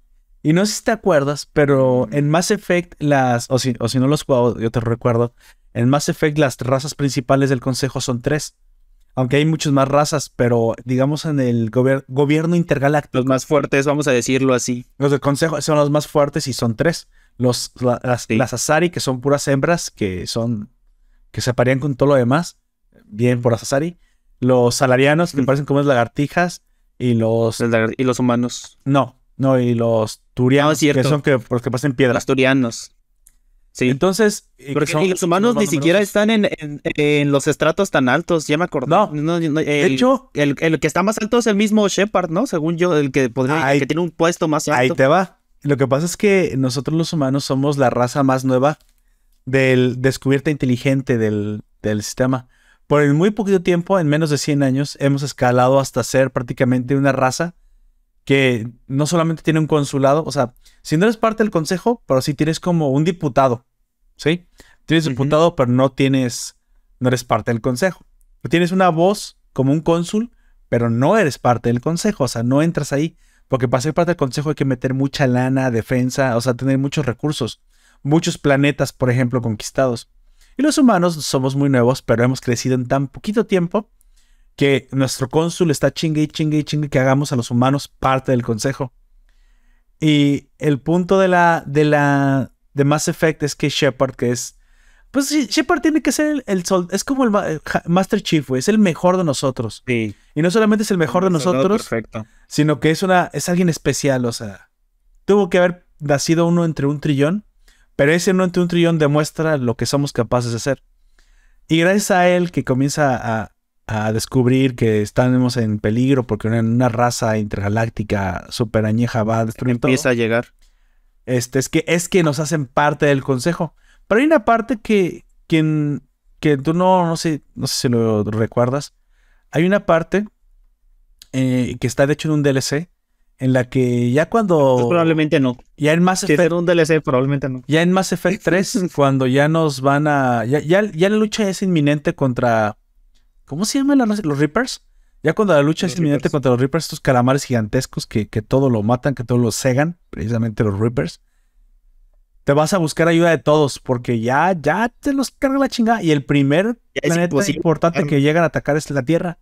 Y no sé si te acuerdas, pero en Mass Effect las... O si, o si no lo has jugado, yo te recuerdo. En Mass Effect las razas principales del consejo son tres. Aunque hay muchas más razas, pero digamos en el gobier- gobierno intergaláctico. Los más fuertes, vamos a decirlo así. Los del consejo son los más fuertes y son tres. Los, la- las, Sí. las Asari, que son puras hembras, que son... que se parían con todo lo demás. Bien por las Asari. Los salarianos, que Mm. parecen como unas lagartijas. Y los... Los Y los humanos. No, no, y los turianos, No, que son que, los que pasan piedras. Los turianos. Sí. Entonces... y Porque son- los humanos ni siquiera están en, en- en los estratos tan altos, ya me acordé. No. el, De hecho, el, el que está más alto es el mismo Shepard, ¿no? Según yo, el que podría, Ahí- que tiene un puesto más Ahí alto. te va. Lo que pasa es que nosotros los humanos somos la raza más nueva del descubierta inteligente del, del sistema. Por el muy poquito tiempo, en menos de 100 años, hemos escalado hasta ser prácticamente una raza que no solamente tiene un consulado, o sea, si no eres parte del consejo, pero sí tienes como un diputado, ¿sí? Tienes diputado, pero no tienes, no eres parte del consejo. Tienes una voz como un cónsul, pero no eres parte del consejo, o sea, no entras ahí. Porque para ser parte del consejo hay que meter mucha lana, defensa, o sea, tener muchos recursos, muchos planetas, por ejemplo, conquistados. Y los humanos somos muy nuevos, pero hemos crecido en tan poquito tiempo que nuestro cónsul está chingue y chingue y chingue que hagamos a los humanos parte del consejo. Y el punto de la de la de Mass Effect es que Shepard, que es pues sí, Shepard tiene que ser el, el sol, es como el ma- ja- Master Chief, güey, es el mejor de nosotros. Sí. Y no solamente es el mejor de nosotros, Perfecto. sino que es una es alguien especial, o sea, tuvo que haber nacido uno entre un trillón, pero ese uno entre un trillón demuestra lo que somos capaces de hacer. Y gracias a él que comienza a, a descubrir que estamos en peligro porque una, una raza intergaláctica super añeja va a destruir todo, Empieza a llegar. este, es que es que nos hacen parte del consejo. Pero hay una parte que, quien, que tú no, no sé, no sé si lo recuerdas. Hay una parte eh, que está de hecho en un DLC en la que ya cuando Pues probablemente no. ya en Mass Si Effect, un DLC, probablemente no. ya en Mass Effect 3 cuando ya nos van a ya, ya, ya la lucha es inminente contra ¿cómo se llaman los, los Reapers? Ya cuando la lucha Los es inminente contra los Reapers, estos calamares gigantescos que, que todo lo matan, que todo lo cegan, precisamente los Reapers. Te vas a buscar ayuda de todos porque ya, ya te los carga la chingada. Y el primer planeta importante que llegan a atacar es la Tierra.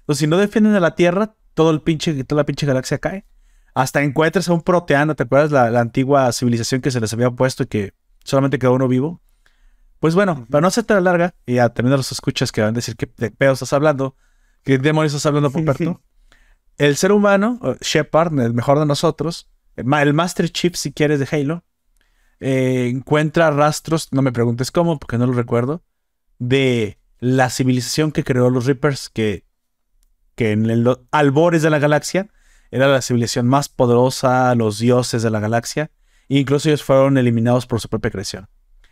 Entonces, si no defienden a la Tierra, todo el pinche, toda la pinche galaxia cae. Hasta encuentras a un proteano, ¿te acuerdas? La, la antigua civilización que se les había puesto y que solamente quedó uno vivo. Pues bueno, para no hacerte la larga, y a a los escuchas que van a decir que de pedo estás hablando, que demonios estás hablando, Puperto. el ser humano, Shepard, el mejor de nosotros, el, ma- el Master Chief, si quieres, de Halo, eh, encuentra rastros, no me preguntes cómo, porque no lo recuerdo, de la civilización que creó los Reapers, que, que en los albores de la galaxia era la civilización más poderosa, los dioses de la galaxia, e incluso ellos fueron eliminados por su propia creación.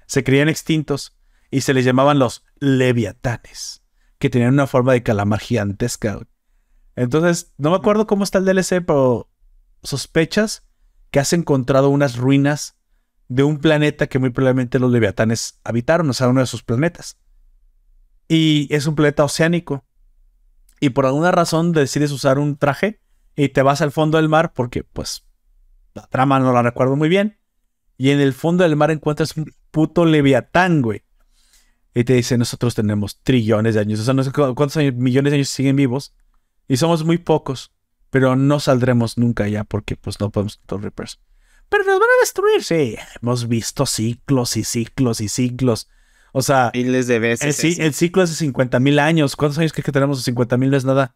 Se creían extintos y se les llamaban los leviatanes, que tenían una forma de calamar gigantesca. Entonces, no me acuerdo cómo está el DLC, pero sospechas que has encontrado unas ruinas de un planeta que muy probablemente los leviatanes habitaron, o sea, uno de sus planetas. Y es un planeta oceánico. Y por alguna razón decides usar un traje y te vas al fondo del mar porque, pues, la trama no la recuerdo muy bien. Y en el fondo del mar encuentras un puto leviatán, güey. Y te dice, nosotros tenemos trillones de años. O sea, no sé cuántos millones de años siguen vivos. Y somos muy pocos. Pero no saldremos nunca ya porque pues no podemos los Reapers. Pero nos van a destruir, sí. Hemos visto ciclos y ciclos y ciclos. O sea, miles de veces. El, el ciclo es de 50 mil años. ¿Cuántos años crees que tenemos? 50 mil no es nada.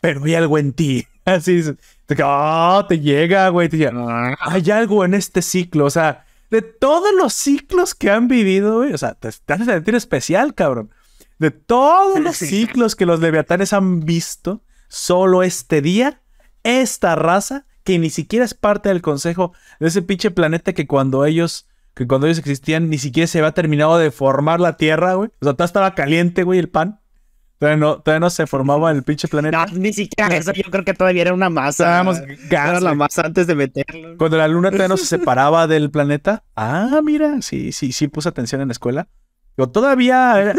Pero hay algo en ti. Así te, oh, te llega, güey. Te llega. Hay algo en este ciclo. O sea, de todos los ciclos que han vivido, güey. O sea, te, te hace sentir especial, cabrón. De todos los ciclos que los leviatanes han visto, solo este día, esta raza, que ni siquiera es parte del consejo de ese pinche planeta que cuando ellos que cuando ellos existían ni siquiera se había terminado de formar la Tierra, güey. O sea, todavía estaba caliente, güey, el pan. Todavía no, todavía no se formaba el pinche planeta. No, ni siquiera eso. Yo creo que todavía era una masa. Era la masa antes de meterlo. Cuando la luna todavía no se separaba del planeta. Ah, mira, sí, sí, sí puse atención en la escuela. Yo todavía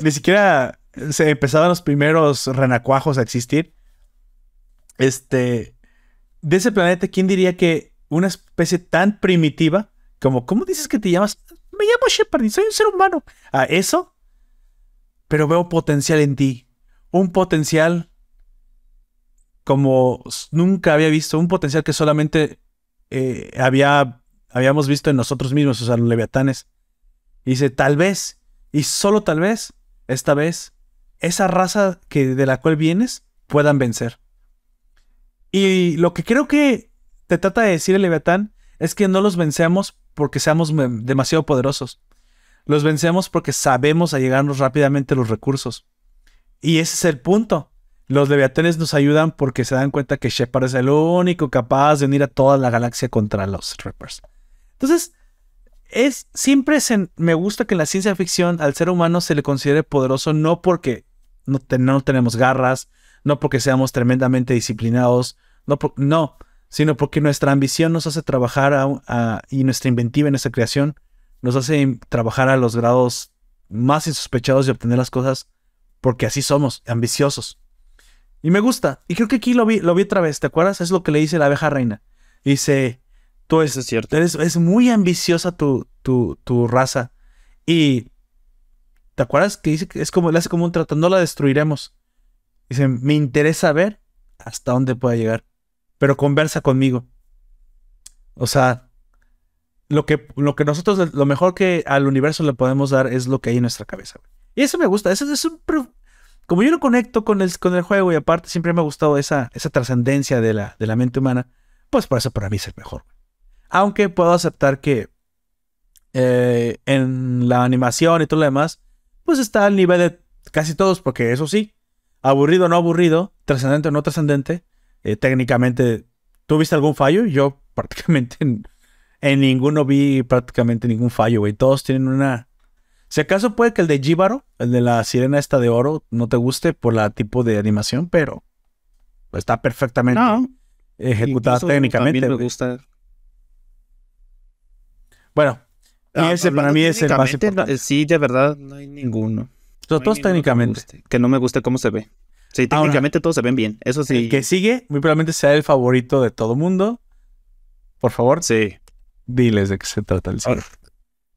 ni siquiera se empezaban los primeros renacuajos a existir. Este, de ese planeta, ¿quién diría que una especie tan primitiva como, ¿cómo dices que te llamas? Me llamo Shepard y soy un ser humano. A eso, pero veo potencial en ti. Un potencial como nunca había visto, un potencial que solamente eh, había, habíamos visto en nosotros mismos, o sea, los leviatanes. Y dice, tal vez, y solo tal vez, esta vez, esa raza que, de la cual vienes puedan vencer. Y lo que creo que te trata de decir el leviatán es que no los vencemos porque seamos demasiado poderosos. Los vencemos porque sabemos allegarnos rápidamente los recursos. Y ese es el punto. Los leviatanes nos ayudan porque se dan cuenta que Shepard es el único capaz de unir a toda la galaxia contra los Reapers. Entonces, es siempre me gusta que en la ciencia ficción al ser humano se le considere poderoso no porque no, tenemos garras, no porque seamos tremendamente disciplinados, no, no, sino porque nuestra ambición nos hace trabajar y nuestra inventiva en nuestra creación nos hace trabajar a los grados más insospechados de obtener las cosas, porque así somos, ambiciosos. Y me gusta. Y creo que aquí lo vi, lo vi otra vez, ¿te acuerdas? Es lo que le dice la abeja reina. Dice, tú es, es cierto. Eres, es muy ambiciosa tu, tu, tu, raza. Y, ¿te acuerdas? Que dice que es como, le hace como un trato, no la destruiremos. Dice, me interesa ver hasta dónde pueda llegar pero conversa conmigo. O sea, lo que, lo que nosotros, lo mejor que al universo le podemos dar es lo que hay en nuestra cabeza. Y eso me gusta. Eso es un, como yo lo conecto con el, con el juego y aparte siempre me ha gustado esa, esa trascendencia de la, de la mente humana, pues por eso para mí es el mejor. Aunque puedo aceptar que eh, en la animación y todo lo demás, pues está al nivel de casi todos, porque eso sí, aburrido o no aburrido, trascendente o no trascendente, eh, técnicamente, ¿tú viste algún fallo? Yo prácticamente en, ninguno vi prácticamente ningún fallo, güey. Todos tienen una... Si acaso puede que el de Jíbaro, el de la sirena esta de oro, no te guste por la tipo de animación, pero está perfectamente ejecutada técnicamente. me gusta. Bueno, ah, ese para mí es el más importante. Sí, de verdad, no hay ninguno. todos técnicamente. que no me guste cómo se ve. Sí, técnicamente todos se ven bien. Eso sí. El que sigue, muy probablemente sea el favorito de todo mundo. Por favor. Sí. Diles de qué se trata el ahora,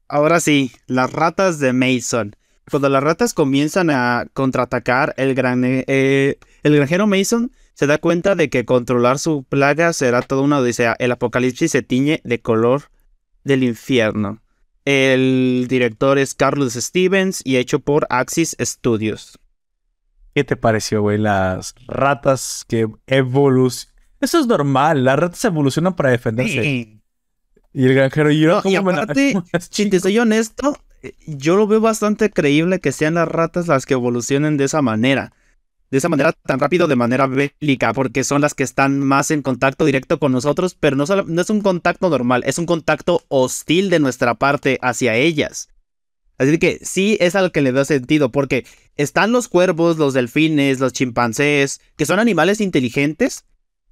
ahora sí, las ratas de Mason. Cuando las ratas comienzan a contraatacar, el, gran, eh, el granjero Mason se da cuenta de que controlar su plaga será toda una odisea. El apocalipsis se tiñe de color del infierno. El director es Carlos Stevens y hecho por Axis Studios. ¿Qué te pareció, güey? Las ratas que evolucionan. Eso es normal, las ratas evolucionan para defenderse. Y el granjero y yo, y aparte, si te soy honesto, yo lo veo bastante creíble que sean las ratas las que evolucionen de esa manera. De esa manera tan rápido, de manera bélica, porque son las que están más en contacto directo con nosotros, pero no, no es un contacto normal, es un contacto hostil de nuestra parte hacia ellas. Así que sí es algo que le da sentido, porque están los cuervos, los delfines, los chimpancés, que son animales inteligentes,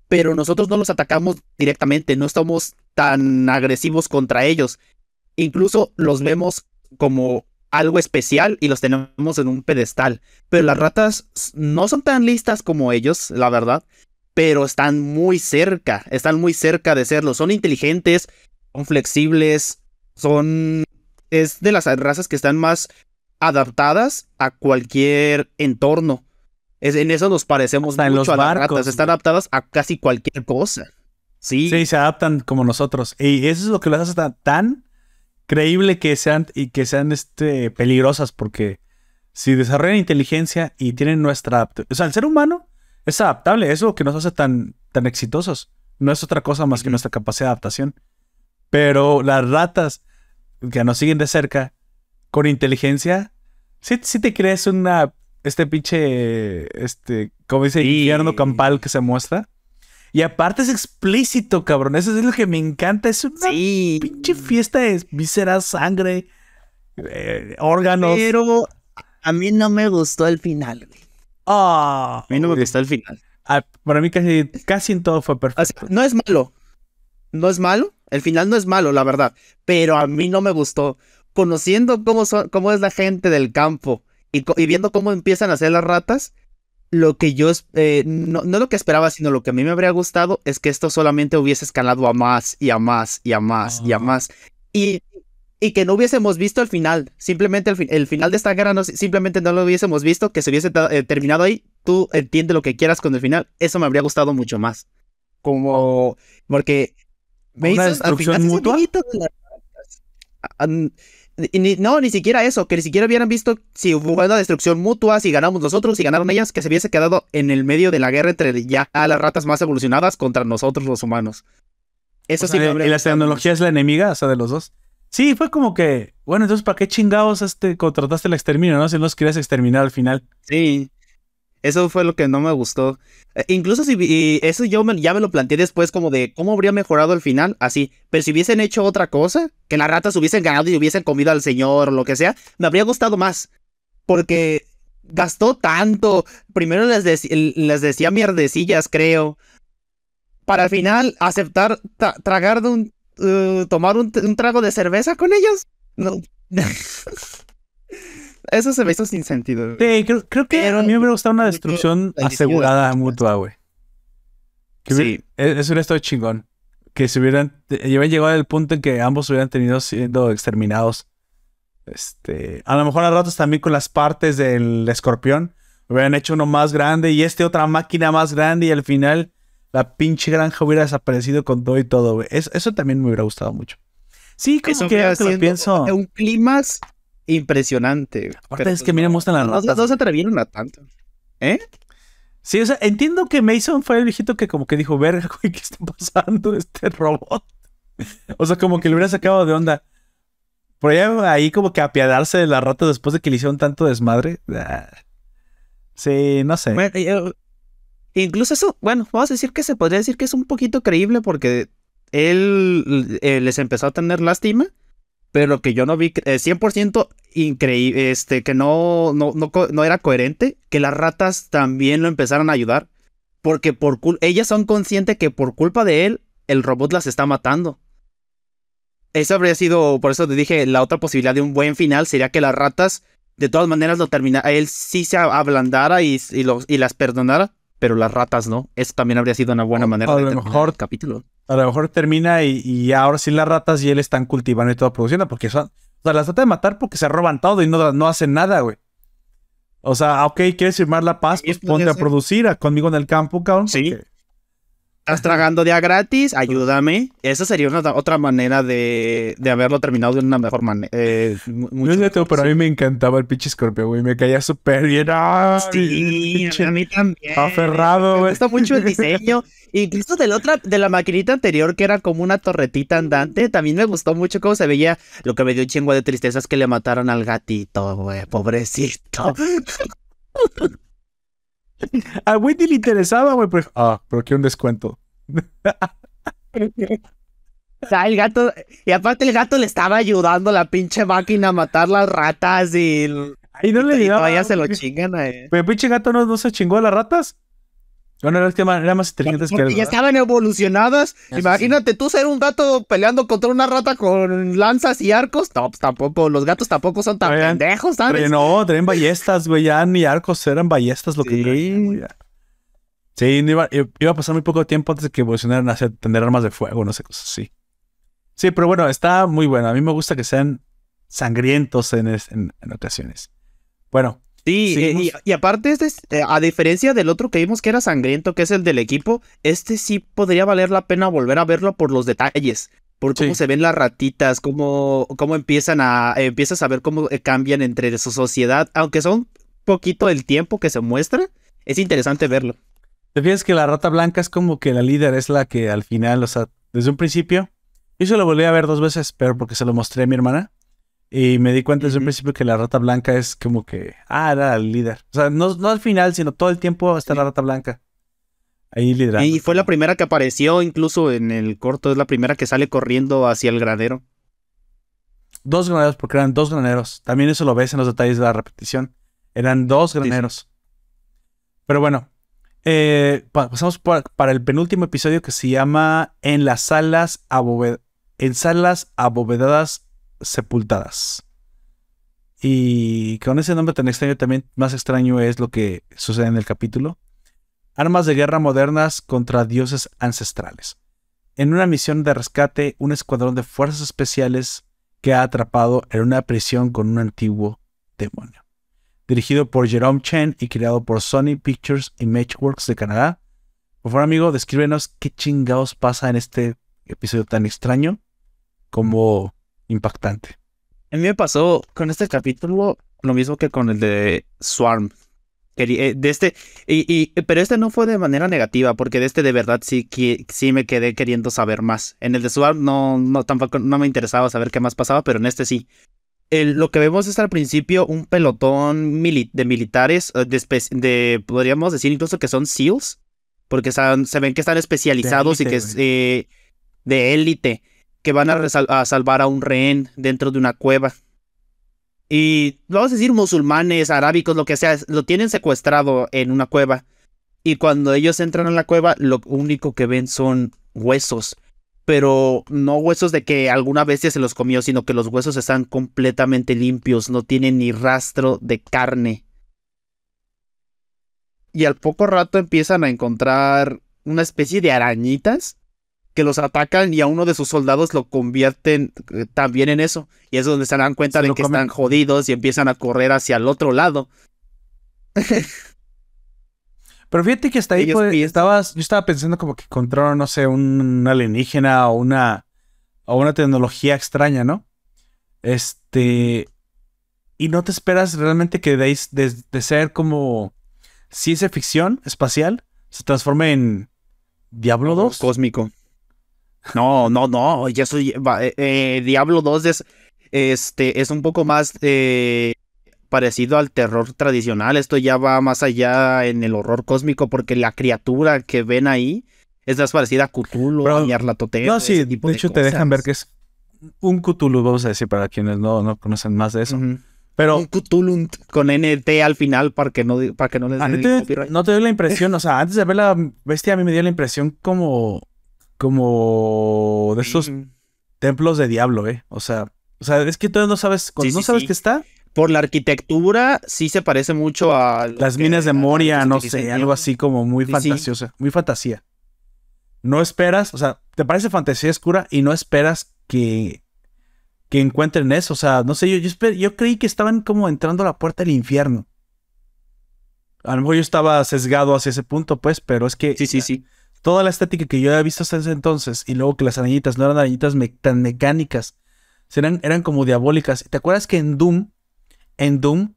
pero nosotros no los atacamos directamente, no estamos tan agresivos contra ellos. Incluso los vemos como algo especial y los tenemos en un pedestal. Pero las ratas no son tan listas como ellos, la verdad, pero están muy cerca, están muy cerca de serlo. Son inteligentes, son flexibles, son... Es de las razas que están más adaptadas a cualquier entorno. Es, en eso nos parecemos Hasta en mucho los a las ratas. Están adaptadas a casi cualquier cosa. Sí, Sí, se adaptan como nosotros. Y eso es lo que las hace tan, tan creíble que sean y que sean este, peligrosas, porque si desarrollan inteligencia y tienen nuestra... apt- O sea, el ser humano es adaptable, eso es lo que nos hace tan, tan exitosos. No es otra cosa más que nuestra capacidad de adaptación. Pero las ratas que nos siguen de cerca, con inteligencia, sí, sí te crees una... Este pinche, este, como dice, Sí. infierno campal que se muestra. Y aparte es explícito, cabrón. Eso es lo que me encanta. Es una sí. pinche fiesta de vísceras, sangre, eh, órganos. Pero a mí no me gustó el final. güey. Ah, A mí no me gustó el final. ah, para mí casi, casi en todo fue O sea, perfecto. no es malo. No es malo. El final no es malo, la verdad. Pero a mí no me gustó. Conociendo cómo, son, cómo es la gente del campo y, y viendo cómo empiezan a hacer las ratas, lo que yo, eh, no, no lo que esperaba, sino lo que a mí me habría gustado es que esto solamente hubiese escalado a más y a más y a más y a Ah. más. Y, y que no hubiésemos visto el final. Simplemente el, fi- el final de esta guerra, no, simplemente no lo hubiésemos visto, que se hubiese eh, terminado ahí. Tú entiende lo que quieras con el final. Eso me habría gustado mucho más. Como, porque me ¿Una hizo al destrucción final ese mutua? de las ni- no, ni siquiera eso, que ni siquiera hubieran visto si hubo una destrucción mutua, si ganamos nosotros, si ganaron ellas, que se hubiese quedado en el medio de la guerra entre ya las ratas más evolucionadas contra nosotros los humanos. Eso O sí sea, me y la tecnología es la enemiga, o sea, de los dos. Sí, fue como que, bueno, entonces, ¿para qué chingados este, contrataste el exterminio, no? Si no los querías exterminar al final. Sí. Eso fue lo que no me gustó. Eh, incluso si eso yo me- ya me lo planteé después como de cómo habría mejorado el final, así. Pero si hubiesen hecho otra cosa, que las ratas hubiesen ganado y hubiesen comido al señor o lo que sea, me habría gustado más. Porque gastó tanto. Primero les, les decía mierdecillas, creo. Para al final aceptar tra- tragar de un... eh, tomar un trago de cerveza con ellos. No. Eso se me hizo sin sentido. Sí, creo, creo que Pero- a mí me hubiera gustado una destrucción asegurada mutua, güey. Que hubiera- Sí. e- Eso hubiera estado chingón. Que se hubieran, hubieran llegado al punto en que ambos hubieran tenido siendo exterminados. Este, a lo mejor a ratos también con las partes del escorpión. Hubieran hecho uno más grande y este otra máquina más grande y al final la pinche granja hubiera desaparecido con todo y todo, güey. Es- eso también me hubiera gustado mucho. Sí, como Eso que que lo pienso. Un clímax impresionante. Aparte Pero, es que a mí me gustan las no, ratas. no, se atrevieron a tanto. Sí, o sea, entiendo que Mason fue el viejito que como que dijo, verga, güey, ¿qué está pasando este robot? O sea, como que le hubiera sacado de onda. Por allá, ahí como que apiadarse de la rata después de que le hicieron tanto desmadre. Ah. Sí, no sé. Bueno, eh, incluso eso, bueno, vamos a decir que se podría decir que es un poquito creíble porque él eh, les empezó a tener lástima, pero lo que yo no vi, eh, 100% increíble, este, que no, no, no, no era coherente, que las ratas también lo empezaron a ayudar, porque por ellas son conscientes que por culpa de él, el robot las está matando. Eso habría sido, por eso te dije, la otra posibilidad de un buen final sería que las ratas de todas maneras lo termina, él sí se ablandara y, y, los- y las perdonara, pero las ratas no. Eso también habría sido una buena manera a de lo mejor- el capítulo. A lo mejor termina y, y ahora sí las ratas y él están cultivando y todo produciendo, porque son, o sea, las trata de matar porque se roban todo y no, no hacen nada, güey. O sea, ok, quieres firmar la paz, pues ponte a producir a- conmigo en el campo, cabrón. Sí. porque- Estás tragando de a gratis, ayúdame. Esa sería una otra manera de, de haberlo terminado de una mejor manera. Eh, No mejor, pero a mí me encantaba el pinche escorpio, güey. Me caía súper bien. ¡Ay! Sí, pinche a mí también. aferrado, Me güey. gusta mucho el diseño. Incluso de la otra, de la maquinita anterior, que era como una torretita andante, también me gustó mucho cómo se veía. Lo que me dio un chingo de tristeza es que le mataron al gatito, güey. Pobrecito. A Wendy le interesaba, güey. Pero, ah, pero quiero un descuento. Ah, el gato, y aparte el gato le estaba ayudando a la pinche máquina a matar las ratas y, Ahí no le y todavía se lo chingan a él. Pero el pinche gato no, no se chingó a las ratas. Bueno, era, que ma- eran más inteligentes que él. Porque ya estaban evolucionadas. Eso Imagínate tú ser un gato peleando contra una rata con lanzas y arcos. No, pues tampoco. Los gatos tampoco son tan Oigan, pendejos, Pero ¿sabes? no, traían ballestas, güey. Ya ni arcos eran ballestas lo que Sí. traían, güey, ya. Sí, iba, iba a pasar muy poco tiempo antes de que evolucionaran hacia tener armas de fuego, no sé, cosas así. Sí, pero bueno, está muy bueno. A mí me gusta que sean sangrientos en, en, en ocasiones. Bueno, Sí, eh, y, y aparte, este es, eh, a diferencia del otro que vimos que era sangriento, que es el del equipo, este sí podría valer la pena volver a verlo por los detalles. Por cómo Sí. se ven las ratitas, cómo, cómo empiezan a. eh, empiezas a ver cómo eh, cambian entre su sociedad. Aunque son poquito el tiempo que se muestra, es interesante verlo. te fijas que la rata blanca es como que la líder es la que al final, o sea, desde un principio, yo se lo volví a ver dos veces, pero porque se lo mostré a mi hermana. Y me di cuenta desde un principio que la rata blanca es como que, ah, era el líder. O sea, no, no al final, sino todo el tiempo está la rata blanca. Ahí liderando. Y fue la primera que apareció, incluso en el corto, es la primera que sale corriendo hacia el granero. Dos graneros, porque eran dos graneros. También eso lo ves en los detalles de la repetición. Eran dos sí. graneros. Pero bueno, eh, pa- pasamos por- para el penúltimo episodio que se llama En las salas, aboved- en salas abovedadas sepultadas. Y con ese nombre tan extraño también más extraño es lo que sucede en el capítulo. Armas de guerra modernas contra dioses ancestrales. En una misión de rescate, un escuadrón de fuerzas especiales que ha atrapado en una prisión con un antiguo demonio. Dirigido por Jerome Chen y creado por Sony Pictures Imageworks de Canadá. Por favor, amigo, descríbenos qué chingados pasa en este episodio tan extraño como impactante. A mí me pasó con este capítulo lo mismo que con el de Swarm. Eh, De este, y, y- pero este no fue de manera negativa, porque de este de verdad sí, que- sí me quedé queriendo saber más. En el de Swarm no, no, tampoco no me interesaba saber qué más pasaba, pero en este sí. El- lo que vemos es al principio un pelotón mili- de militares, eh, de, podríamos decir incluso que son SEALs, porque están- se ven que están especializados y que es eh, de élite, que van a, salvar a un rehén dentro de una cueva. Y vamos a decir musulmanes, arábicos, lo que sea, lo tienen secuestrado en una cueva. Y cuando ellos entran a la cueva, lo único que ven son huesos. Pero no huesos de que alguna bestia se los comió, sino que los huesos están completamente limpios, no tienen ni rastro de carne. Y al poco rato empiezan a encontrar una especie de arañitas que los atacan y a uno de sus soldados lo convierten eh, también en eso. Y es donde se dan cuenta Se de que comen. están jodidos y empiezan a correr hacia el otro lado. Pero fíjate que hasta ahí pues, estabas, yo estaba pensando como que encontraron, no sé, un alienígena o una, o una tecnología extraña, ¿no? Este, y no te esperas realmente que de, ahí- de, de ser como ciencia ficción espacial se transforme en Diablo 2. Cósmico. No, no, no. Ya soy. eh, eh, Diablo 2 es. Este es un poco más eh, parecido al terror tradicional. Esto ya va más allá en el horror cósmico. Porque la criatura que ven ahí es más parecida a Cthulhu, Pero- a Nyarlathotep, No, sí, tipo de hecho te dejan ver que es un Cthulhu, vamos a decir, para quienes no, no conocen más de eso. Pero Un Cthulhu con NT al final para que no, para que no les den no te dio la impresión, o sea, antes de ver la bestia a mí me dio la impresión como, como de esos Ujú. templos de diablo, ¿eh? O sea, o sea, es que todavía no sabes, cuando Sí, no sí, sabes sí. que está, Por la arquitectura, sí se parece mucho a. las minas de Moria, no sé, algo así como muy fantasiosa, muy fantasía. No esperas, o sea, te parece fantasía oscura y no esperas que, que encuentren eso. O sea, no sé, yo, yo, esper- yo creí que estaban como entrando a la puerta del infierno. A lo mejor yo estaba sesgado hacia ese punto, pues, pero es que Sí, sí, sí. Toda la estética que yo había visto hasta ese entonces y luego que las arañitas no eran arañitas me- tan mecánicas, eran, eran como diabólicas. ¿Te acuerdas que en Doom, en Doom,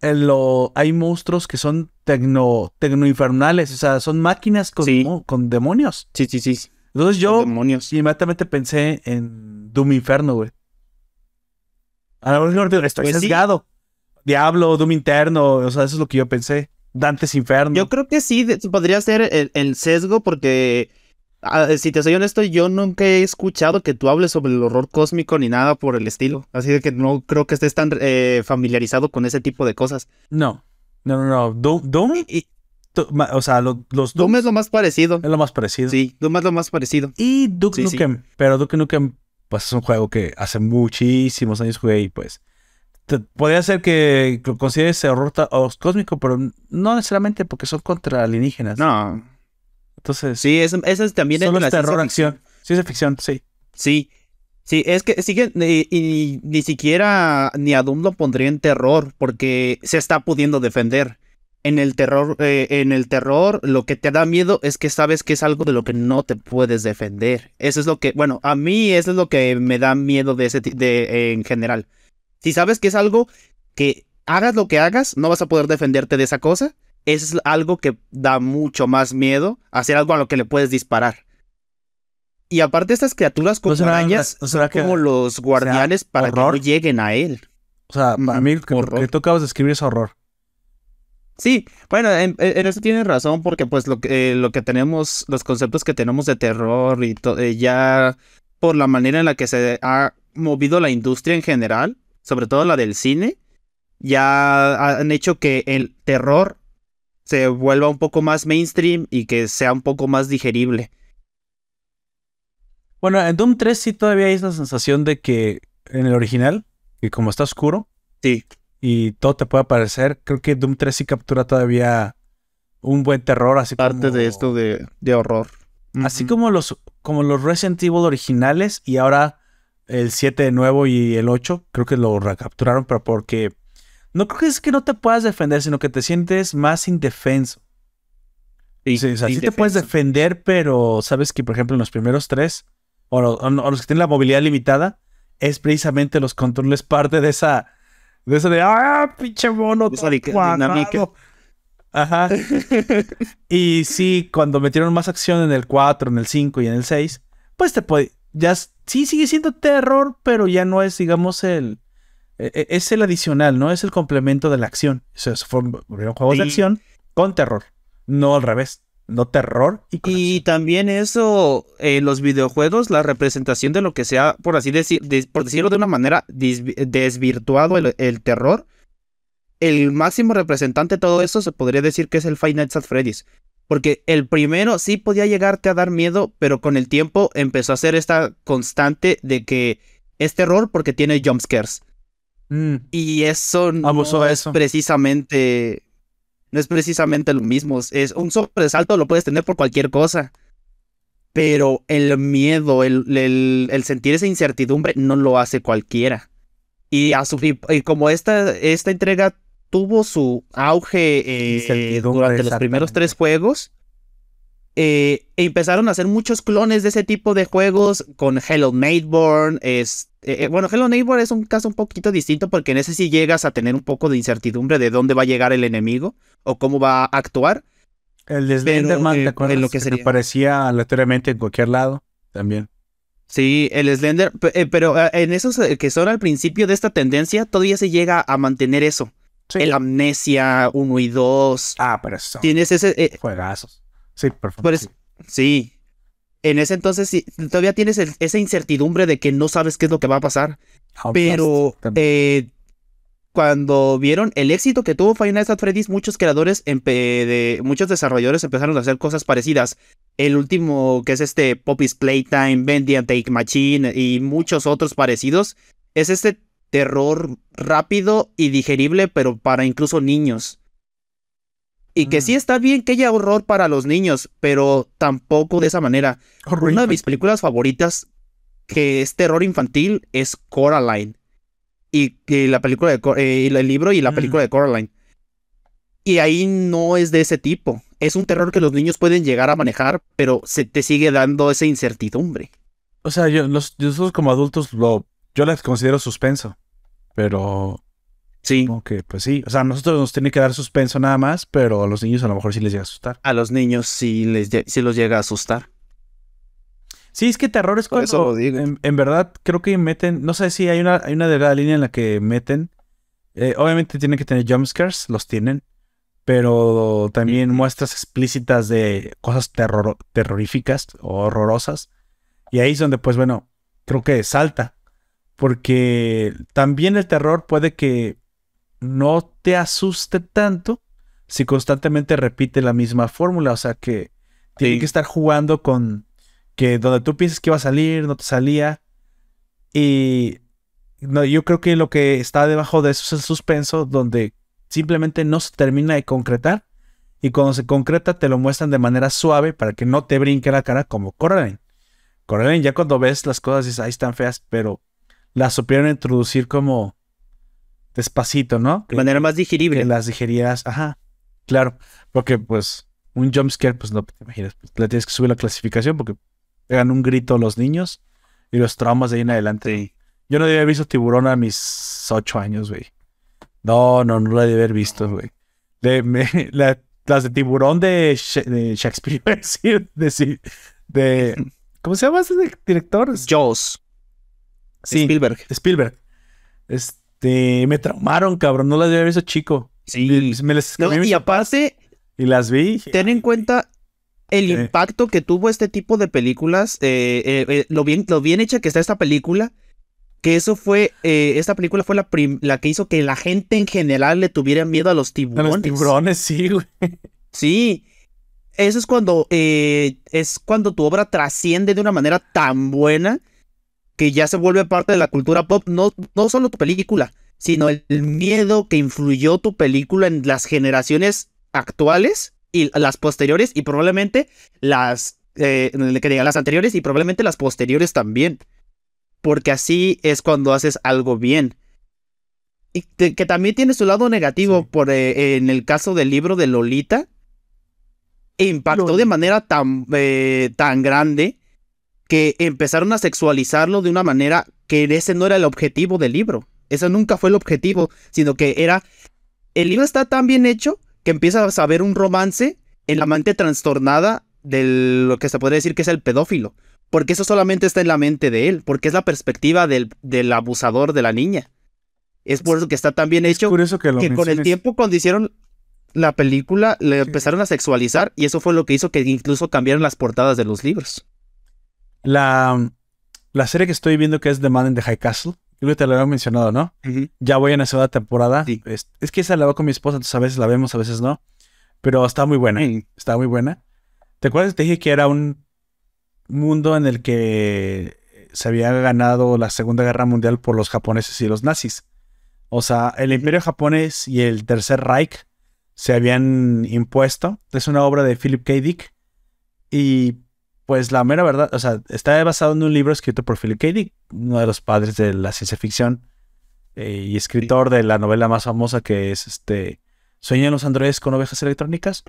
en lo, hay monstruos que son tecno, tecnoinfernales, o sea, son máquinas con, Sí. con demonios? Sí, sí, sí. Entonces yo Demonios. inmediatamente pensé en Doom Inferno, güey. A lo mejor estoy Pues sí. sesgado. Diablo, Doom Interno, o sea, eso es lo que yo pensé. Dantes Inferno. Yo creo que sí, podría ser el, el sesgo porque, ah, si te soy honesto, yo nunca he escuchado que tú hables sobre el horror cósmico ni nada por el estilo. Así que no creo que estés tan eh, familiarizado con ese tipo de cosas. No, no, no, no. Doom, Doom Y, o sea, los Doom, es lo más parecido. Es lo más parecido. Sí, Doom es lo más parecido. Y Duke Nukem. Pero Duke Nukem, pues es un juego que hace muchísimos años jugué y pues. Podría ser que lo consideres horror cósmico, pero no necesariamente porque son contra alienígenas. No. Entonces. Sí, eso, es también es la terror acción. Sí, es ficción, sí. Sí. Sí, es que sigue y, ni siquiera ni a Doom lo pondría en terror porque se está pudiendo defender. En el terror, eh, en el terror, lo que te da miedo es que sabes que es algo de lo que no te puedes defender. Eso es lo que, bueno, a mí eso es lo que me da miedo de ese de en general. Si sabes que es algo que hagas lo que hagas, no vas a poder defenderte de esa cosa. Es algo que da mucho más miedo, hacer algo a lo que le puedes disparar. Y aparte estas criaturas como arañas son como los guardianes para que no lleguen a él. O sea, a mí que, que tú acabas de escribir es horror. Sí, bueno, en, eso tienes razón, porque pues lo que, lo que tenemos, los conceptos que tenemos de terror y eh, ya por la manera en la que se ha movido la industria en general, sobre todo la del cine, ya han hecho que el terror se vuelva un poco más mainstream y que sea un poco más digerible. Bueno, en Doom 3 sí todavía hay esa sensación de que en el original, que como está oscuro, sí y todo te puede parecer. Creo que Doom 3 sí captura todavía un buen terror, así Parte de esto de, de horror. Así como los, como los Resident Evil originales y ahora el 7 de nuevo y el 8, creo que lo recapturaron, pero porque no creo que es que no te puedas defender, sino que te sientes más indefenso. Sí, o sea, sí te puedes defender, pero sabes que, por ejemplo, en los primeros tres, o, o los que tienen la movilidad limitada, es precisamente los controles parte de esa de eso de, ah, pinche mono. Esa dinámica. Ajá. y sí, cuando metieron más acción en el 4, en el 5 y en el 6, pues te puede. Ya sí sigue siendo terror, pero ya no es, digamos, el. E, e, es el adicional, ¿no? Es el complemento de la acción. O sea, fueron juegos de acción con terror. No al revés no terror. Y, también eso, en los videojuegos, la representación de lo que sea, por así decir, por decirlo de una manera, desvirtuado el, terror. El máximo representante de todo eso se podría decir que es el Five Nights at Freddy's. Porque el primero sí podía llegarte a dar miedo, pero con el tiempo empezó a ser esta constante de que es terror porque tiene jumpscares. Mm. Y eso no es precisamente no es precisamente lo mismo. Es un sobresalto, lo puedes tener por cualquier cosa. Pero el miedo, el, el, sentir esa incertidumbre, no lo hace cualquiera. Y, a su, y como esta, esta entrega tuvo su auge eh, durante los primeros tres juegos, eh, empezaron a hacer muchos clones de ese tipo de juegos con Hello Nightborn. Es, eh, eh, bueno, Hello Neighbor es un caso un poquito distinto porque en ese sí llegas a tener un poco de incertidumbre de dónde va a llegar el enemigo o cómo va a actuar. El de Slenderman, ¿te acuerdas? lo que, se aparecía aleatoriamente en cualquier lado también. Sí, el Slender, pero en esos que son al principio de esta tendencia, todavía se llega a mantener eso. El Amnesia 1 y 2. Ah, pero eso. Tienes ese. juegazos. Sí, perfecto. sí. En ese entonces sí, todavía tienes esa incertidumbre de que no sabes qué es lo que va a pasar. Pero eh, cuando vieron el éxito que tuvo Final at Freddy's, muchos creadores, de, muchos desarrolladores empezaron a hacer cosas parecidas. El último, que es este Poppy's Playtime, Bendy and Take Machine y muchos otros parecidos, es este terror rápido y digerible, pero para incluso niños. Y que sí mm. está bien que haya horror para los niños, pero tampoco de esa manera. Una de mis películas favoritas que es terror infantil es Coraline. Y, la película de eh, el libro y la mm. película de Coraline. Y ahí no es de ese tipo. Es un terror que los niños pueden llegar a manejar, pero se te sigue dando esa incertidumbre. O sea, yo, nosotros como adultos lo, yo les considero suspenso. Pero Sí. Ok, pues sí. O sea, a nosotros nos tiene que dar suspenso nada más, pero a los niños a lo mejor sí les llega a asustar. A los niños sí, les, sí los llega a asustar. Sí, es que terror es cuando, En, verdad, creo que meten, no sé si hay una, hay una delgada línea en la que meten. Eh, obviamente tienen que tener jumpscares, los tienen, pero también muestras explícitas de cosas terror, terroríficas o horrorosas. Y ahí es donde, pues bueno, creo que salta. Porque también el terror puede que no te asuste tanto, si constantemente repite la misma fórmula? O sea, que tiene Sí. que estar jugando con que donde tú piensas que iba a salir, no te salía. Y no, yo creo que lo que está debajo de eso es el suspenso, donde simplemente no se termina de concretar. Y cuando se concreta, te lo muestran de manera suave para que no te brinque la cara, como Coraline. Coraline, ya cuando ves las cosas, dices, ahí están feas, pero las supieron introducir como despacito, ¿no? De manera más digerible. que las digerías, ajá, claro, porque pues un jumpscare, pues no te imaginas, pues, le tienes que subir la clasificación porque pegan un grito los niños y los traumas de ahí en adelante. Sí. Yo no debía haber visto tiburón a mis ocho años, güey. No, no, no la debía haber visto, güey. De- me- la- las de tiburón de, Sha- de Shakespeare, de, de- ¿cómo se llama ese director? Jaws. Sí, Spielberg. Spielberg. Este, me traumaron, cabrón, no las haber visto chico. Sí. Me las No, y aparte, y las vi. ten en cuenta el Sí. impacto que tuvo este tipo de películas, eh, eh, eh, lo, bien, lo bien hecha que está esta película, que eso fue, esta película fue la, que hizo que la gente en general le tuviera miedo a los A tiburones. los tiburones, sí, güey. Sí, eso es cuando, es cuando tu obra trasciende de una manera tan buena que ya se vuelve parte de la cultura pop, no, no solo tu película, sino el, miedo que influyó tu película en las generaciones actuales y las posteriores y probablemente las, eh, las anteriores y probablemente las posteriores también. Porque así es cuando haces algo bien. Y te- que también tiene su lado negativo Sí. por, eh, en el caso del libro de Lolita. Impactó de manera tan, eh, tan grande que empezaron a sexualizarlo de una manera que ese no era el objetivo del libro. Ese nunca fue el objetivo, sino que era... El libro está tan bien hecho que empiezas a ver un romance en la mente trastornada de lo que se podría decir que es el pedófilo. Porque eso solamente está en la mente de él, porque es la perspectiva del, del abusador de la niña. Es por eso que está tan bien Es hecho curioso que lo que con el tiempo cuando hicieron la película le Sí. empezaron a sexualizar y eso fue lo que hizo que incluso cambiaran las portadas de los libros. La, la serie que estoy viendo que es The Man in the High Castle, creo que te lo había mencionado, ¿no? Ya voy en la segunda temporada. Sí. Es, es que esa la veo con mi esposa, entonces a veces la vemos, a veces no. Pero está muy buena. Está muy buena. ¿Te acuerdas? Te dije que era un mundo en el que se había ganado la Segunda Guerra Mundial por los japoneses y los nazis. O sea, el Imperio japonés y el Tercer Reich se habían impuesto. Es una obra de Philip K. Dick. Y pues la mera verdad, o sea, está basado en un libro escrito por Philip K. Dick, uno de los padres de la ciencia ficción eh, y escritor de la novela más famosa que es este Sueñan los androides con ovejas electrónicas.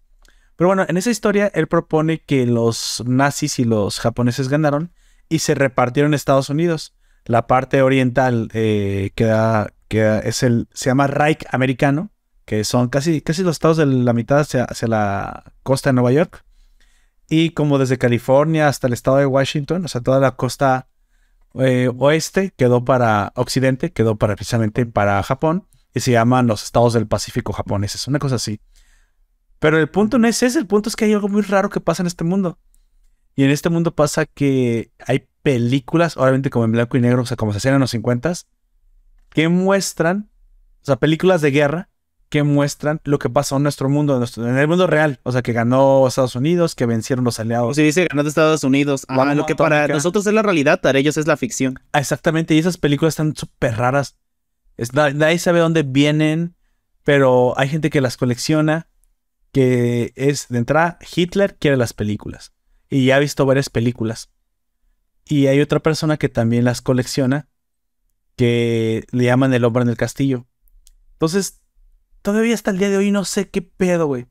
Pero bueno, en esa historia él propone que los nazis y los japoneses ganaron y se repartieron Estados Unidos. La parte oriental eh, queda, queda- es el, se llama Reich americano, que son casi, casi los estados de la mitad hacia, hacia la costa de Nueva York. Y como desde California hasta el estado de Washington, o sea, toda la costa eh, oeste quedó para occidente, quedó para precisamente para Japón y se llaman los estados del Pacífico japoneses, una cosa así. Pero el punto no es ese, el punto es que hay algo muy raro que pasa en este mundo. Y en este mundo pasa que hay películas, obviamente como en blanco y negro, o sea, como se hacían en los 50 que muestran, o sea, películas de guerra que muestran lo que pasó en nuestro mundo, en, nuestro- en el mundo real. O sea, que ganó Estados Unidos, que vencieron los O aliados. se dice ganando Estados Unidos. Ah, lo que para nosotros es la realidad, para ellos es la ficción. Ah, Exactamente, y esas películas están súper raras. Es- nadie sabe dónde vienen, pero hay gente que las colecciona, que es de entrada, Hitler quiere las películas. Y ya ha visto varias películas. Y hay otra persona que también las colecciona, que le llaman el hombre en el castillo. Entonces, todavía hasta el día de hoy no sé qué pedo, güey.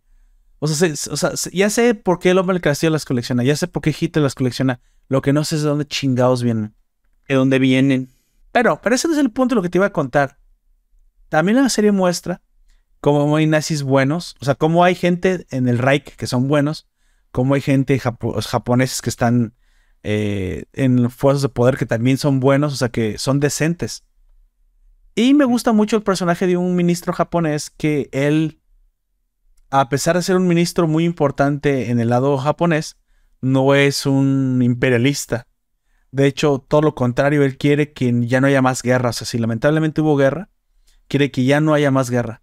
O sea, ya sé por qué el hombre en el castillo las colecciona, ya sé por qué Hitler las colecciona. Lo que no sé es de dónde chingados vienen. ¿De dónde vienen? Pero, pero ese no es el punto de lo que te iba a contar. También la serie muestra cómo hay nazis buenos, o sea, cómo hay gente en el Reich que son buenos, cómo hay gente japo- japoneses que están eh, en fuerzas de poder que también son buenos, o sea, que son decentes. Y me gusta mucho el personaje de un ministro japonés que él, a pesar de ser un ministro muy importante en el lado japonés, no es un imperialista. De hecho, todo lo contrario, él quiere que ya no haya más guerra. O sea, si lamentablemente hubo guerra, quiere que ya no haya más guerra.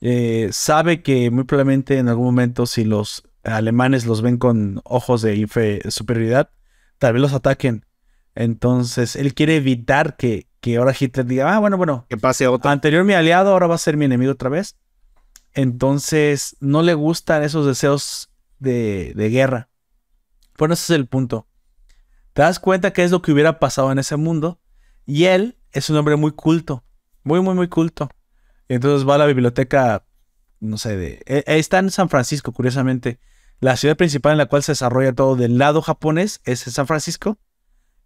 eh, sabe que muy probablemente en algún momento si los alemanes los ven con ojos de superioridad, tal vez los ataquen. Entonces, él quiere evitar que, que ahora Hitler diga, ah, bueno, bueno, que pase otro. Anterior mi aliado, ahora va a ser mi enemigo otra vez. Entonces, no le gustan esos deseos de, de guerra. Bueno, ese es el punto. Te das cuenta que es lo que hubiera pasado en ese mundo. Y él es un hombre muy culto. Muy, muy, muy culto. Y entonces va a la biblioteca, no sé, de, e, está en San Francisco, curiosamente. La ciudad principal en la cual se desarrolla todo del lado japonés es San Francisco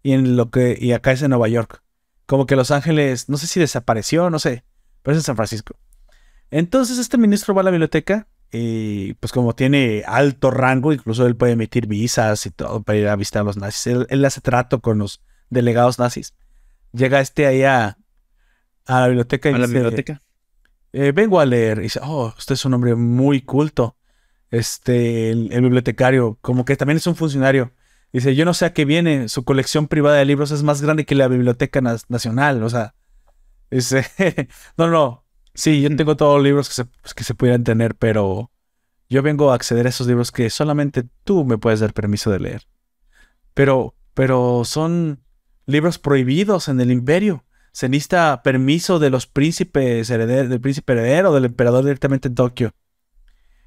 y en lo que y acá es en Nueva York. Como que Los Ángeles, no sé si desapareció, no sé, pero es en San Francisco. Entonces este ministro va a la biblioteca y pues como tiene alto rango, incluso él puede emitir visas y todo para ir a visitar a los nazis. Él, hace trato con los delegados nazis. Llega este ahí a, la biblioteca y ¿A la biblioteca? Eh, vengo a leer. Y dice, oh, usted es un hombre muy culto. Este, el bibliotecario, como que también es un funcionario. Dice, yo no sé a qué viene, su colección privada de libros es más grande que la Biblioteca Nacional, o sea, dice, no, no, sí, yo tengo todos los libros que se, pues, que se pudieran tener, pero yo vengo a acceder a esos libros que solamente tú me puedes dar permiso de leer. Pero, pero son libros prohibidos en el imperio. Se necesita permiso de los príncipes herederos, del príncipe heredero, del emperador directamente en Tokio.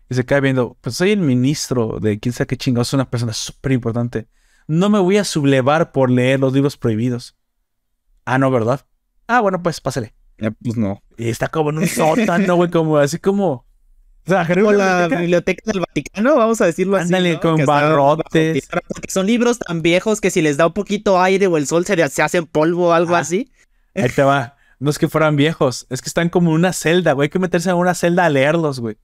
Y se cae viendo, pues soy el ministro de quién sabe qué chingados, una persona súper importante. No me voy a sublevar por leer los libros prohibidos. Ah, no, ¿verdad? Ah, bueno, pues pásale. pues no. Y está como en un sótano, güey, como así como. O sea, como la biblioteca del Vaticano, vamos a decirlo así. Ándale, con barrotes. Porque son libros tan viejos que si les da un poquito aire o el sol se, se hacen polvo o algo ah, así. Ahí te va. No es que fueran viejos, es que están como en una celda, güey. Hay que meterse en una celda a leerlos, güey.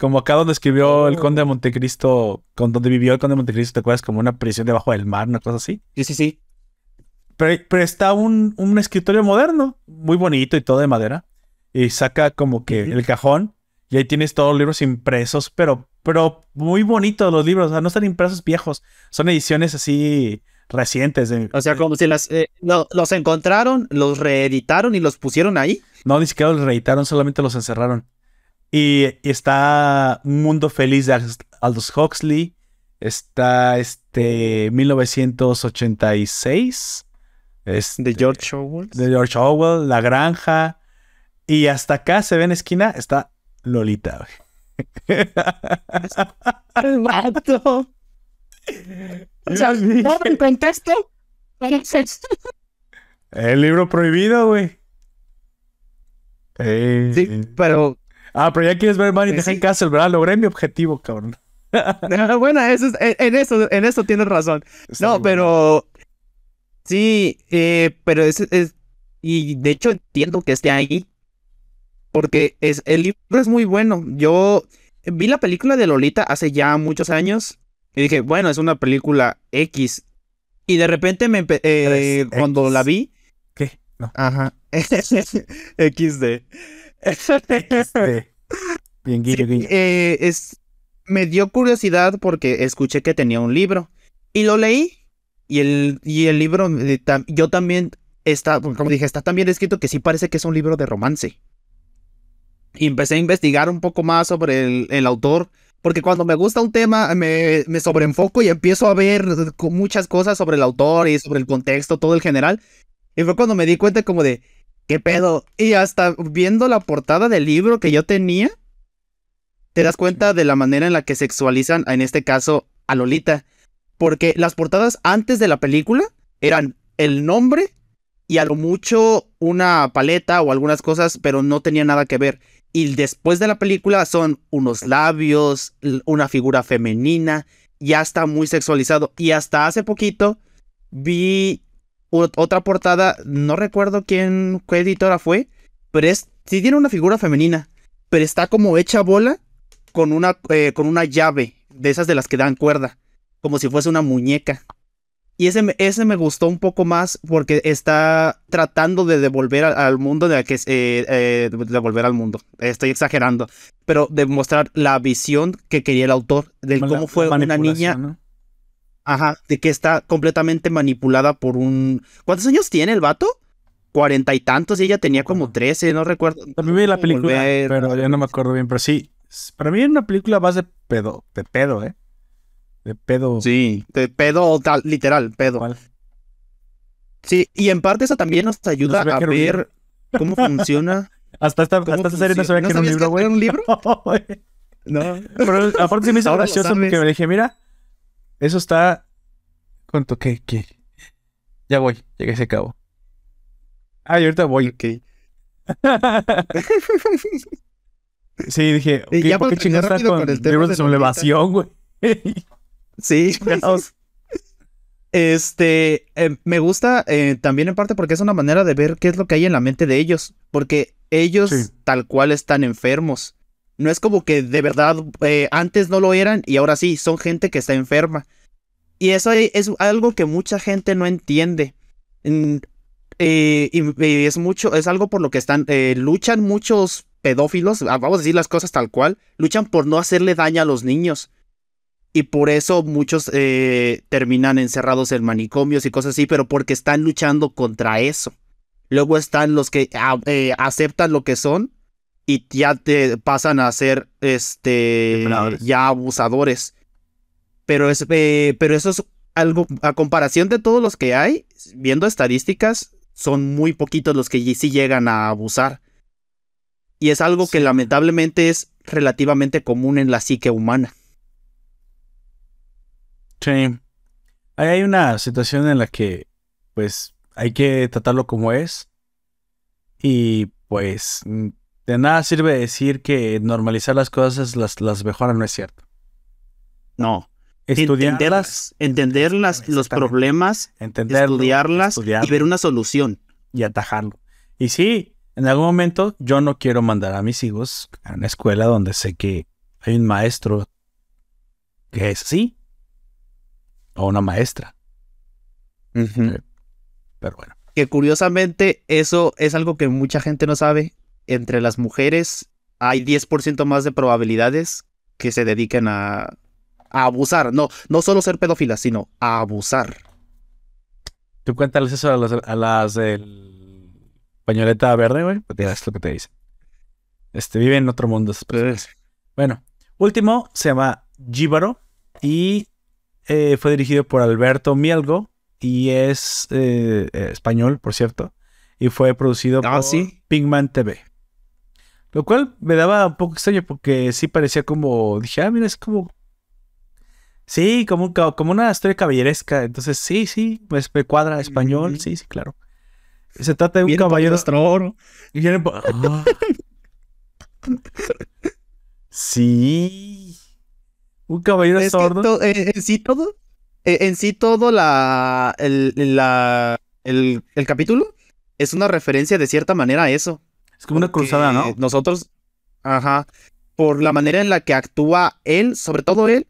Como acá donde escribió el oh. Conde de Montecristo, con donde vivió el Conde de Montecristo, ¿te acuerdas? Como una prisión debajo del mar, una cosa así. Sí, sí, sí. Pero, está un, escritorio moderno, muy bonito y todo de madera. Y saca como que el cajón y ahí tienes todos los libros impresos, pero, pero muy bonitos los libros. O sea, no están impresos viejos. Son ediciones así recientes. o sea, como si las, eh, los encontraron, los reeditaron y los pusieron ahí. No, ni siquiera los reeditaron, solamente los encerraron. Y, está Un Mundo Feliz de Aldous Huxley. Está este 1986. Este, de George Orwell. De George Orwell, La Granja. Y hasta acá se ve en esquina, está Lolita. El mato. O sea, ¿no me El libro prohibido, güey. Sí, pero Ah, pero ya quieres ver Money in the Castle, ¿verdad? Logré mi objetivo, cabrón. bueno, eso en, eso, en eso tienes razón. no, pero. Sí, eh, pero es, es, Y de hecho entiendo que esté ahí. Porque es, el libro es muy bueno. Yo vi la película de Lolita hace ya muchos años. Y dije, bueno, es una película X. Y de repente me eh, cuando la vi. ¿Qué? No. Ajá. XD. Bien, guillo, eh, es, me dio curiosidad porque escuché que tenía un libro y lo leí. Y el, y el libro, yo también está, como dije, está también escrito que sí parece que es un libro de romance. Y empecé a investigar un poco más sobre el, autor, porque cuando me gusta un tema me, me sobreenfoco y empiezo a ver muchas cosas sobre el autor y sobre el contexto, todo el general. Y fue cuando me di cuenta como de, ¿Qué pedo? Y hasta viendo la portada del libro que yo tenía, te das cuenta de la manera en la que sexualizan, en este caso, a Lolita. Porque las portadas antes de la película eran el nombre y a lo mucho una paleta o algunas cosas, pero no tenía nada que ver. Y después de la película son unos labios, una figura femenina, ya está muy sexualizado. Y hasta hace poquito vi otra portada, no recuerdo quién, qué editora fue, pero es, sí tiene una figura femenina, pero está como hecha bola con una, eh, con una llave, de esas de las que dan cuerda, como si fuese una muñeca. Y ese, ese me gustó un poco más porque está tratando de devolver al, mundo, de que eh, eh, devolver al mundo. Estoy exagerando, pero de mostrar la visión que quería el autor de cómo fue una niña. Ajá, de que está completamente manipulada por un... ¿Cuántos años tiene el vato? cuarenta y tantos y ella tenía como trece, no recuerdo. También vi la película, volver- pero ya no me acuerdo bien. Pero sí, para mí era una película más de pedo, de pedo, ¿eh? De pedo. Sí, de pedo, tal, literal, pedo. ¿Cuál? Sí, y en parte eso también nos ayuda a ver cómo funciona. Hasta esta, hasta esta serie no sabía funciona. que era un libro, güey. un libro? No, güey. No. Pero aparte se me hizo Ahora gracioso porque me dije, mira, eso está. ¿Cuánto? ¿Qué? ¿Qué? Ya voy, llegué a ese cabo. Ah, y ahorita voy. Ok. Sí, dije, ya ¿por qué chingados está con, con el libros de de sublevación, güey? Sí. Chingados. Este, eh, me gusta eh, también en parte porque es una manera de ver qué es lo que hay en la mente de ellos, porque ellos Sí. tal cual están enfermos. No es como que de verdad eh, antes no lo eran y ahora sí, son gente que está enferma. Y eso e- es algo que mucha gente no entiende. Eh, y, es mucho, es algo por lo que están, eh, luchan muchos pedófilos, ah, vamos a decir las cosas tal cual, luchan por no hacerle daño a los niños. Y por eso muchos terminan encerrados en manicomios y cosas así, pero porque están luchando contra eso. Luego están los que ah, aceptan lo que son y ya te pasan a ser este ya abusadores. Pero es eh, pero eso es algo a comparación de todos los que hay, viendo estadísticas, son muy poquitos los que sí llegan a abusar. Y es algo que lamentablemente es relativamente común en la psique humana. Sí. Ahí hay una situación en la que, pues, hay que tratarlo como es. Y, pues, mm, de nada sirve decir que normalizar las cosas las, las mejora, no es cierto. No. Estudiarlas, entenderlas, entender las- los problemas, entenderlo, estudiarlas estudiarlo y ver una solución. y atajarlo. Y sí, en algún momento yo no quiero mandar a mis hijos a una escuela donde sé que hay un maestro que es así. O una maestra. Pero bueno. Que curiosamente eso es algo que mucha gente no sabe. Entre las mujeres hay 10% más de probabilidades que se dediquen a, a abusar. No, no solo ser pedófilas, sino a abusar. Tú cuéntales eso a las, a las del pañoleta verde, güey. Es lo que te dicen. Este, vive en otro mundo. esas. Bueno, último se llama Jíbaro y eh, fue dirigido por Alberto Mielgo y es eh, eh, español, por cierto, y fue producido Ah, por ¿sí? Pigman TV. Lo cual me daba un poco extraño porque sí parecía como, dije, ah, mira, es como... Sí, como, un como una historia caballeresca. Entonces, sí, sí, pues me cuadra español, sí, sí, claro. Se trata de un Viene caballero... oro. Viene Ah. Sí. Un caballero Es sordo. to- eh, en sí todo, eh, en sí todo la, el, la, el, el capítulo es una referencia de cierta manera a eso. Es como una cruzada, ¿no? Nosotros, ajá, por la manera en la que actúa él, sobre todo él,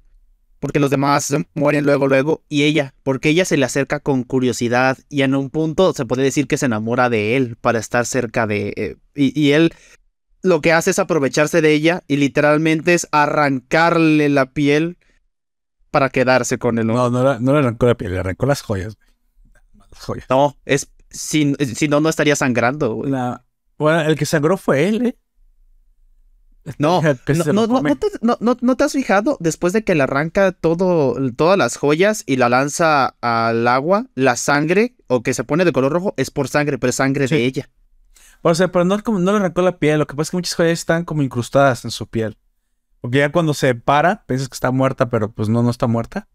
porque los demás mueren luego, luego, y ella, porque ella se le acerca con curiosidad y en un punto se puede decir que se enamora de él para estar cerca de... eh, y, y él lo que hace es aprovecharse de ella y literalmente es arrancarle la piel para quedarse con él. No, No, no, le- arrancó la piel, le arrancó las joyas. güey. Las joyas. no es... Si, si no, no estaría sangrando. güey. La- Bueno, el que sangró fue él, ¿eh? No, no, no, no, te, no- no- ¿no te has fijado? Después de que le arranca todo, todas las joyas y la lanza al agua, la sangre, o que se pone de color rojo, es por sangre, pero es sangre Sí. de ella. O sea, pero no le arrancó la piel. Lo que pasa es que muchas joyas están como incrustadas en su piel. Porque ya cuando se para, piensas que está muerta, pero pues no, no está muerta.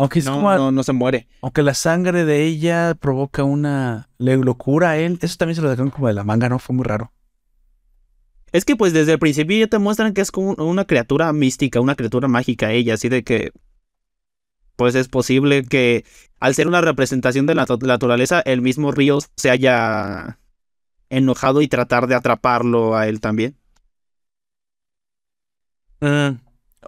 Aunque es No, como- no, no se muere. aunque la sangre de ella provoca una le locura a él. Eso también se lo dejaron como de la manga, ¿no? Fue muy raro. Es que pues desde el principio ya te muestran que es como una criatura mística, una criatura mágica ella, así de que pues es posible que al ser una representación de la naturaleza, el mismo río se haya enojado y tratar de atraparlo a él también.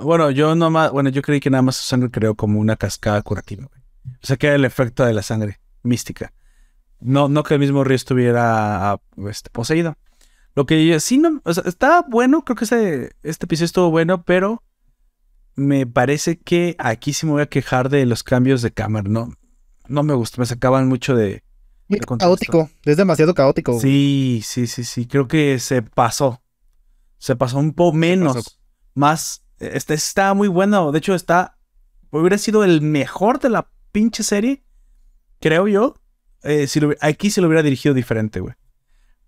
Bueno, yo nomás, bueno, yo creí que nada más su sangre creó como una cascada curativa. güey. O sea, que era el efecto de la sangre mística. No, no que el mismo río estuviera ah, este, poseído. Lo que sí no, o sea, está bueno, creo que este, este episodio estuvo bueno, pero me parece que aquí sí me voy a quejar de los cambios de cámara, ¿no? No me gustó, me sacaban mucho de, Muy caótico, es demasiado caótico. Sí, sí, sí, sí, creo que se pasó. Se pasó un poco menos, más. Este está muy bueno, de hecho está, hubiera sido el mejor de la pinche serie, creo yo. Eh, si aquí se lo hubiera dirigido diferente, güey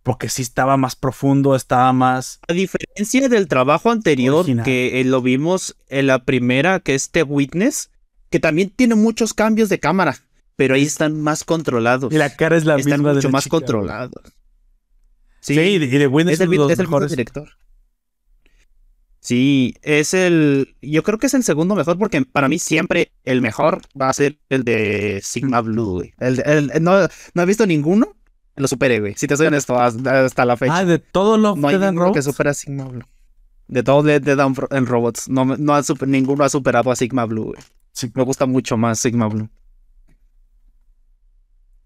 porque sí estaba más profundo, estaba más... A diferencia del trabajo anterior que eh, lo vimos en la primera, que es The Witness, que también tiene muchos cambios de cámara, pero ahí están más controlados. Y la cara es la están misma mucho más controlados. Sí, y The Witness es el, es el mejor director. Sí, es el. Yo creo que es el segundo mejor porque para mí siempre el mejor va a ser el de Sigma Blue. El, no, no he visto ninguno lo supere, güey. Si te soy honesto, hasta la fecha. Ah, de todo lo no hay ninguno que supera a Sigma Blue. De todo de, de Down en Robots. No, no ha ninguno ha superado a Sigma Blue, güey. Sí. Me gusta mucho más Sigma Blue.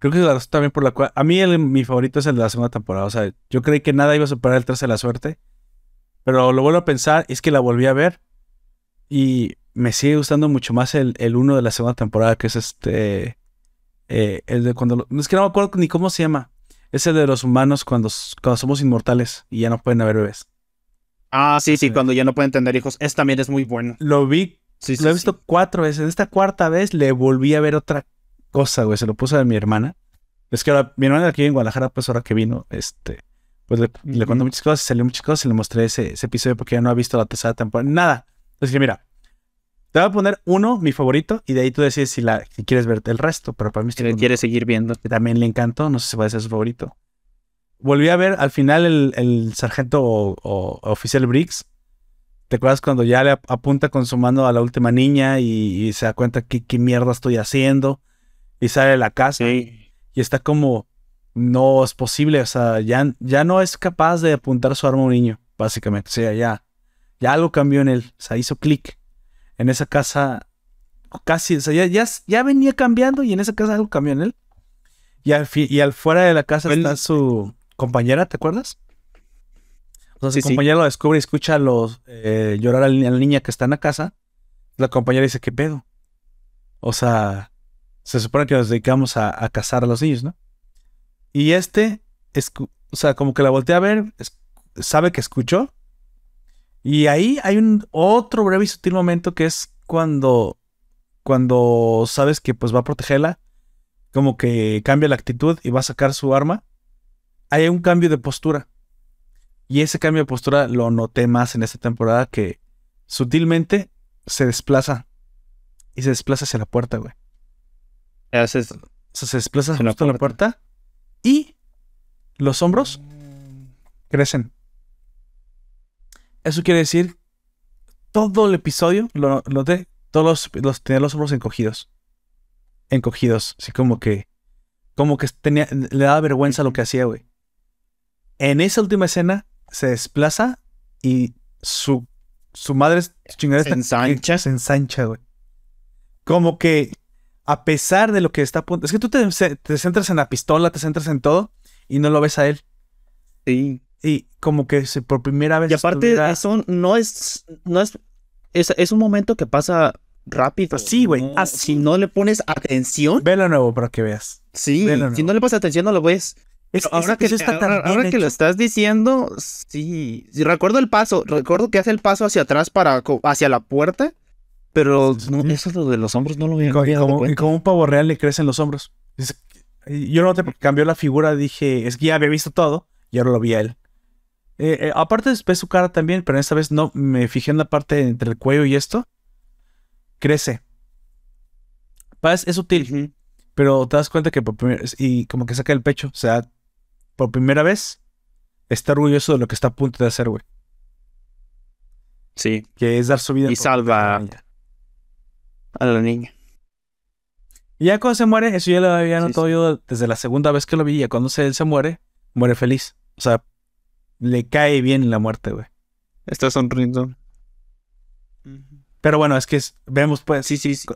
Creo que es también por la cual. A mí mi favorito es el de la segunda temporada. O sea, yo creí que nada iba a superar el 13 de la suerte. Pero lo vuelvo a pensar, es que la volví a ver. Y me sigue gustando mucho más el, el uno de la segunda temporada, que es este. Eh, el de cuando. es que no me acuerdo ni cómo se llama. Es el de los humanos cuando, cuando somos inmortales y ya no pueden haber bebés. Ah, sí, sí, cuando ya no pueden tener hijos. Este también es muy bueno. Lo vi, sí, lo he visto cuatro veces. Esta cuarta vez le volví a ver otra cosa, güey. Se lo puse a mi hermana. Es que ahora, mi hermana aquí en Guadalajara, pues ahora que vino, este, pues le, le cuento muchas cosas, salió muchas cosas y le mostré ese, ese episodio porque ya no ha visto la tercera temporada. Nada. Entonces que mira, te voy a poner uno, mi favorito, y de ahí tú decides si, la, si quieres verte el resto. Pero para mí si quieres seguir viendo. Que también le encantó, no sé si a ser su favorito. Volví a ver al final el, sargento o, oficial Briggs. ¿Te acuerdas cuando ya le apunta con su mano a la última niña y, se da cuenta que qué mierda estoy haciendo? Y sale de la casa. Y está como, no es posible, o sea, ya, ya no es capaz de apuntar su arma a un niño, básicamente. O sea, ya, ya algo cambió en él, o sea, hizo clic en esa casa casi, o sea, ya, ya, venía cambiando y en esa casa algo cambió en él. Y al, y al fuera de la casa está su compañera, ¿te acuerdas? O sea, su compañera lo descubre y escucha los, eh, llorar a la, niña que está en la casa. La compañera dice, ¿qué pedo? O sea, se supone que nos dedicamos a, a cazar a los niños, ¿no? Y este, o sea, como que la voltea a ver, sabe que escuchó y ahí hay un otro breve y sutil momento que es cuando, cuando sabes que pues va a protegerla, como que cambia la actitud y va a sacar su arma. Hay un cambio de postura. Y ese cambio de postura lo noté más en esta temporada que sutilmente se desplaza. Y se desplaza hacia la puerta, güey. Haces... O sea, se desplaza justo a la puerta. Y los hombros crecen. Eso quiere decir, todo el episodio, lo noté, todos los, tenía los hombros encogidos. Encogidos, así como que, como que tenía, le daba vergüenza lo que hacía, güey. En esa última escena se desplaza y su, su madre, su chingada se ensancha. Se ensancha, güey. Como que, a pesar de lo que está a punto. Es que tú te, te centras en la pistola, te centras en todo y no lo ves a él. Sí. Y como que se, por primera vez. Y aparte, eso no es. No es, es, un momento que pasa rápido. Sí, güey. Si no le pones atención. Velo nuevo para que veas. Sí, si no le pones atención, no lo ves. ahora que, ahora, que lo estás diciendo, sí. Recuerdo el paso. Recuerdo que hace el paso hacia atrás para hacia la puerta. Pero eso de los hombros no lo había como, y como un pavo real le crecen los hombros. Yo no te cambió la figura, dije, es que ya había visto todo y ahora lo vi a él. Eh, eh, aparte de su cara también, pero esta vez no me fijé en la parte entre el cuello y esto. Crece. Es, es útil, pero te das cuenta que por primera y como que saca el pecho, o sea, por primera vez está orgulloso de lo que está a punto de hacer, güey. Sí. Que es dar su vida. Y salva a la niña. Y ya cuando se muere, eso ya lo había notado yo desde la segunda vez que lo vi. Ya cuando se, él se muere, muere feliz. O sea, le cae bien la muerte, güey. Está sonriendo. Pero bueno, es que vemos, pues. Sí, sí, sí.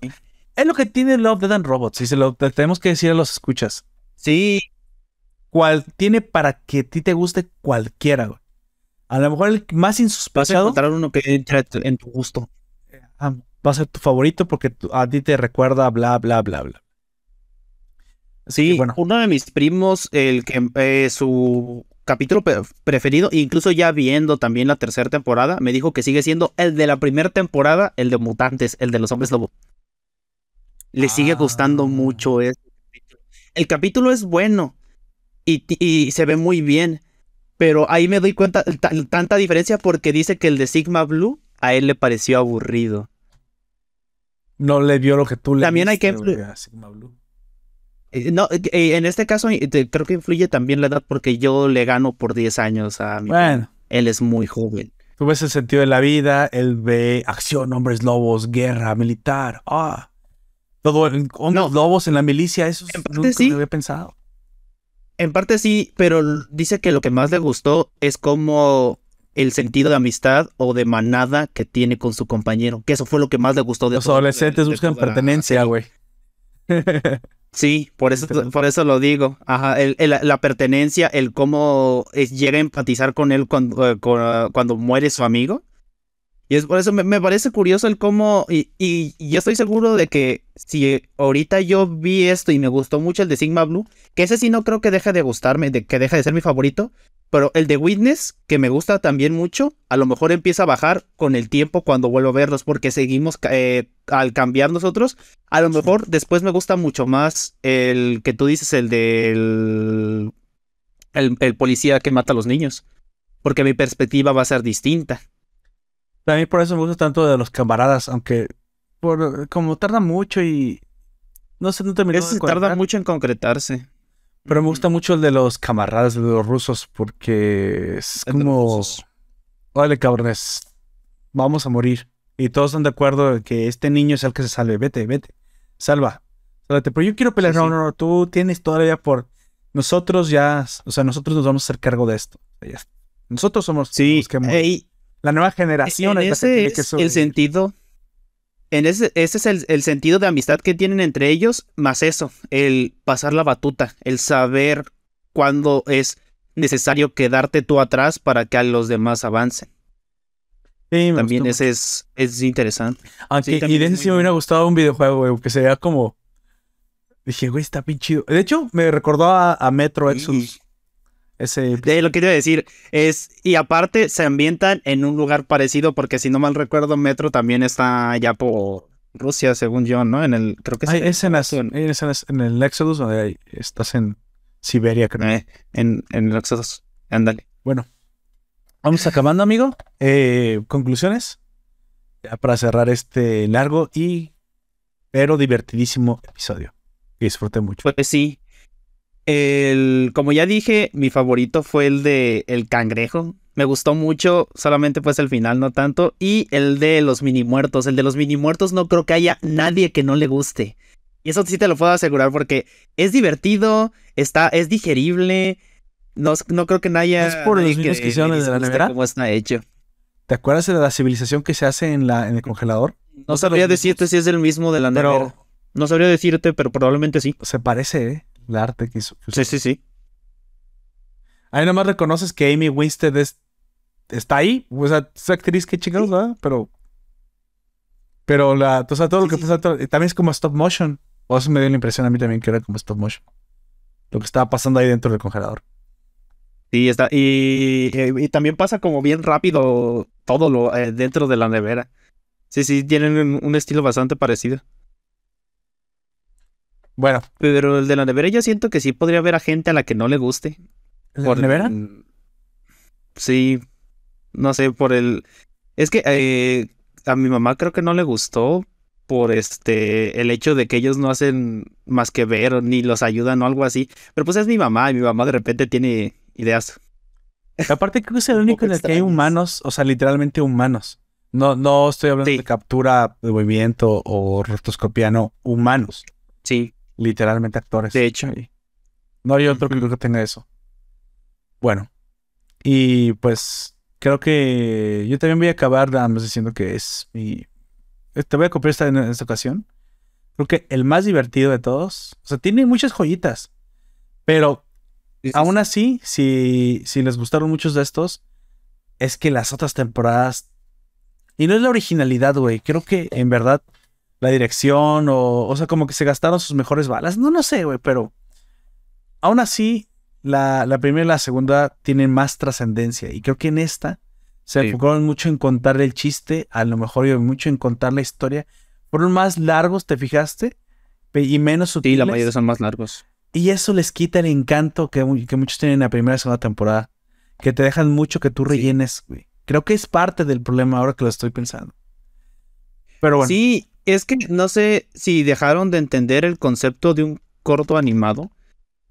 Es lo que tiene Love, Dead and Robots. Y se lo tenemos que decir a los escuchas. Sí. Cual tiene para que a ti te guste cualquiera, güey. A lo mejor el más insospechado. Vas a encontrar uno que entra en tu gusto. Ah, va a ser tu favorito porque a ti te recuerda bla, bla, bla, bla. Sí, bueno. uno de mis primos, el que eh, su capítulo preferido, incluso ya viendo también la tercera temporada, me dijo que sigue siendo el de la primera temporada, el de mutantes, el de los hombres lobo. Le sigue gustando Ah. mucho ese capítulo. El capítulo es bueno y, y se ve muy bien, pero ahí me doy cuenta ta- tanta diferencia porque dice que el de Sigma Blue a él le pareció aburrido. No le vio lo que tú le También hay que a Sigma Blue. Eh, No, eh, eh, en este caso creo que influye también la edad porque yo le gano por 10 años a mi Bueno, Él es muy joven. tú ves el sentido de la vida, él ve acción, hombres lobos, guerra, militar. Ah, todo, hombres No. lobos en la milicia, eso es- En parte nunca sí. lo había pensado. En parte sí, pero dice que lo que más le gustó es como el sentido de amistad o de manada que tiene con su compañero. Que eso fue lo que más le gustó de Los todo- adolescentes de- buscan pertenencia, güey. Sí, por eso, por eso lo digo. Ajá, el- el- la pertenencia, el cómo es- llega a empatizar con él cuando, eh, con, cuando muere su amigo. Y es por eso me, me parece curioso el cómo, y, y, y yo estoy seguro de que si ahorita yo vi esto y me gustó mucho el de Sigma Blue, que ese sí no creo que deje de gustarme, de que deje de ser mi favorito, pero el de Witness, que me gusta también mucho, a lo mejor empieza a bajar con el tiempo cuando vuelvo a verlos, porque seguimos eh, al cambiar nosotros, a lo mejor después me gusta mucho más el que tú dices, el del el, el policía que mata a los niños, porque mi perspectiva va a ser distinta. A mí por eso me gusta tanto de los camaradas, aunque por como tarda mucho y no sé, no terminó Ese de tarda mucho en concretarse. Pero me gusta mucho el de los camaradas, de los rusos, porque es El como, órale cabrones, vamos a morir. Y todos están de acuerdo de que este niño es el que se salve, vete, vete, salva, sálvate. Pero yo quiero pelear, Sí, no, sí. no, no, tú tienes todavía por, nosotros ya, o sea, nosotros nos vamos a hacer cargo de esto. Nosotros somos Sí, los que hemos- ey, la nueva generación en es la que ese tiene que es el sentido. En ese, ese es el, el sentido de amistad que tienen entre ellos, más eso, el pasar la batuta, el saber cuándo es necesario quedarte tú atrás para que a los demás avancen. Sí, me También ese es, es interesante. Aunque, Sí, y de ese sí me hubiera gustado un videojuego, güey, que sería como. Dije, güey, está bien chido. De hecho, me recordó a, a Metro Exodus. Ese. De lo que iba a decir es, y aparte se ambientan en un lugar parecido, porque si no mal recuerdo, Metro también está allá por Rusia, según yo, ¿no? En el, creo que Hay en- escenas, en- escenas en el Exodus donde hay- estás en Siberia, creo. eh, en, en el Exodus. Ándale. Bueno, vamos acabando, amigo. Eh, Conclusiones. Ya para cerrar este largo y. Pero divertidísimo episodio. Que disfruté mucho. Pues sí. El, como ya dije, mi favorito fue el de El Cangrejo. Me gustó mucho, solamente pues el final, no tanto. Y el de los mini muertos. El de los mini muertos no creo que haya nadie que no le guste. Y eso sí te lo puedo asegurar porque es divertido, está, es digerible. No, no creo que no haya. ¿Es por los nadie mismos que hicieron de la nevera? cómo está hecho. ¿Te acuerdas de la civilización que se hace en, la, en el congelador? No sabría decirte si es el mismo de la nevera. Pero No sabría decirte, pero probablemente sí. se parece, ¿eh? El arte que hizo. que. Sí, sí, sí. Ahí nomás reconoces que Amy Winstead es- está ahí. O sea, es actriz, qué chingados, ¿verdad? Pero. Pero la, o sea, todo lo que sí, pasa todo- también es como stop motion. O eso me dio la impresión a mí también que era como stop motion. Lo que estaba pasando ahí dentro del congelador. Sí, está. Y, y- y también pasa como bien rápido todo lo eh, dentro de la nevera. Sí, sí, tienen un, un estilo bastante parecido. Bueno, Pero el de la nevera yo siento que sí podría haber a gente a la que no le guste. ¿la Por- nevera? Sí, no sé, por el... Es que eh, a mi mamá creo que no le gustó por este el hecho de que ellos no hacen más que ver ni los ayudan o algo así. Pero pues es mi mamá y mi mamá de repente tiene ideas. Aparte creo que es el único en el que hay humanos, o sea, literalmente humanos. No, no estoy hablando Sí. de captura de movimiento o rotoscopia, no, humanos. Sí, Literalmente actores. de hecho. No hay otro que creo que tenga eso. Bueno. Y pues creo que yo también voy a acabar nada más diciendo que es mi... eh, Te voy a copiar esta en esta ocasión. Creo que el más divertido de todos. O sea, tiene muchas joyitas. Pero aún así, si, si les gustaron muchos de estos, es que las otras temporadas... Y no es la originalidad, güey. Creo que en verdad la dirección o... O sea, como que se gastaron sus mejores balas. No, no sé, güey, pero... aún así, la, la primera y la segunda tienen más trascendencia. Y creo que en esta se Sí. enfocaron mucho en contar el chiste, a lo mejor y mucho en contar la historia. Fueron más largos, ¿te fijaste? Y menos Sí, sutiles. la mayoría son más largos. Y eso les quita el encanto que, que muchos tienen en la primera y segunda temporada. Que te dejan mucho que tú Sí. rellenes, güey. Creo que es parte del problema ahora que lo estoy pensando. Pero bueno. Sí, es que no sé si dejaron de entender el concepto de un corto animado.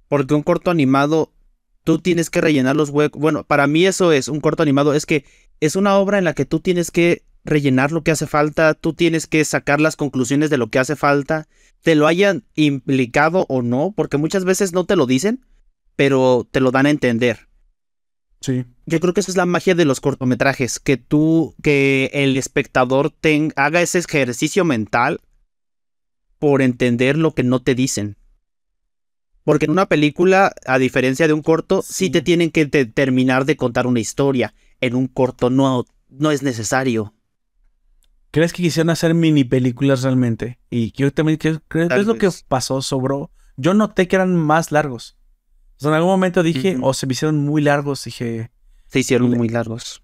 Porque un corto animado, tú tienes que rellenar los huecos. Bueno, para mí eso es un corto animado. Es que es una obra en la que tú tienes que rellenar lo que hace falta. Tú tienes que sacar las conclusiones de lo que hace falta. Te lo hayan implicado o no. Porque muchas veces no te lo dicen, pero te lo dan a entender. Sí. Yo creo que esa es la magia de los cortometrajes, que tú, que el espectador ten- haga ese ejercicio mental por entender lo que no te dicen. Porque en una película, a diferencia de un corto, sí, Sí. te tienen que te- terminar de contar una historia. En un corto no, no es necesario. ¿Crees que quisieron hacer mini películas realmente? Y yo también creo que es lo que pasó, sobró. Yo noté que eran más largos. Sea, en algún momento dije, o se me hicieron muy largos, dije. Se hicieron muy largos.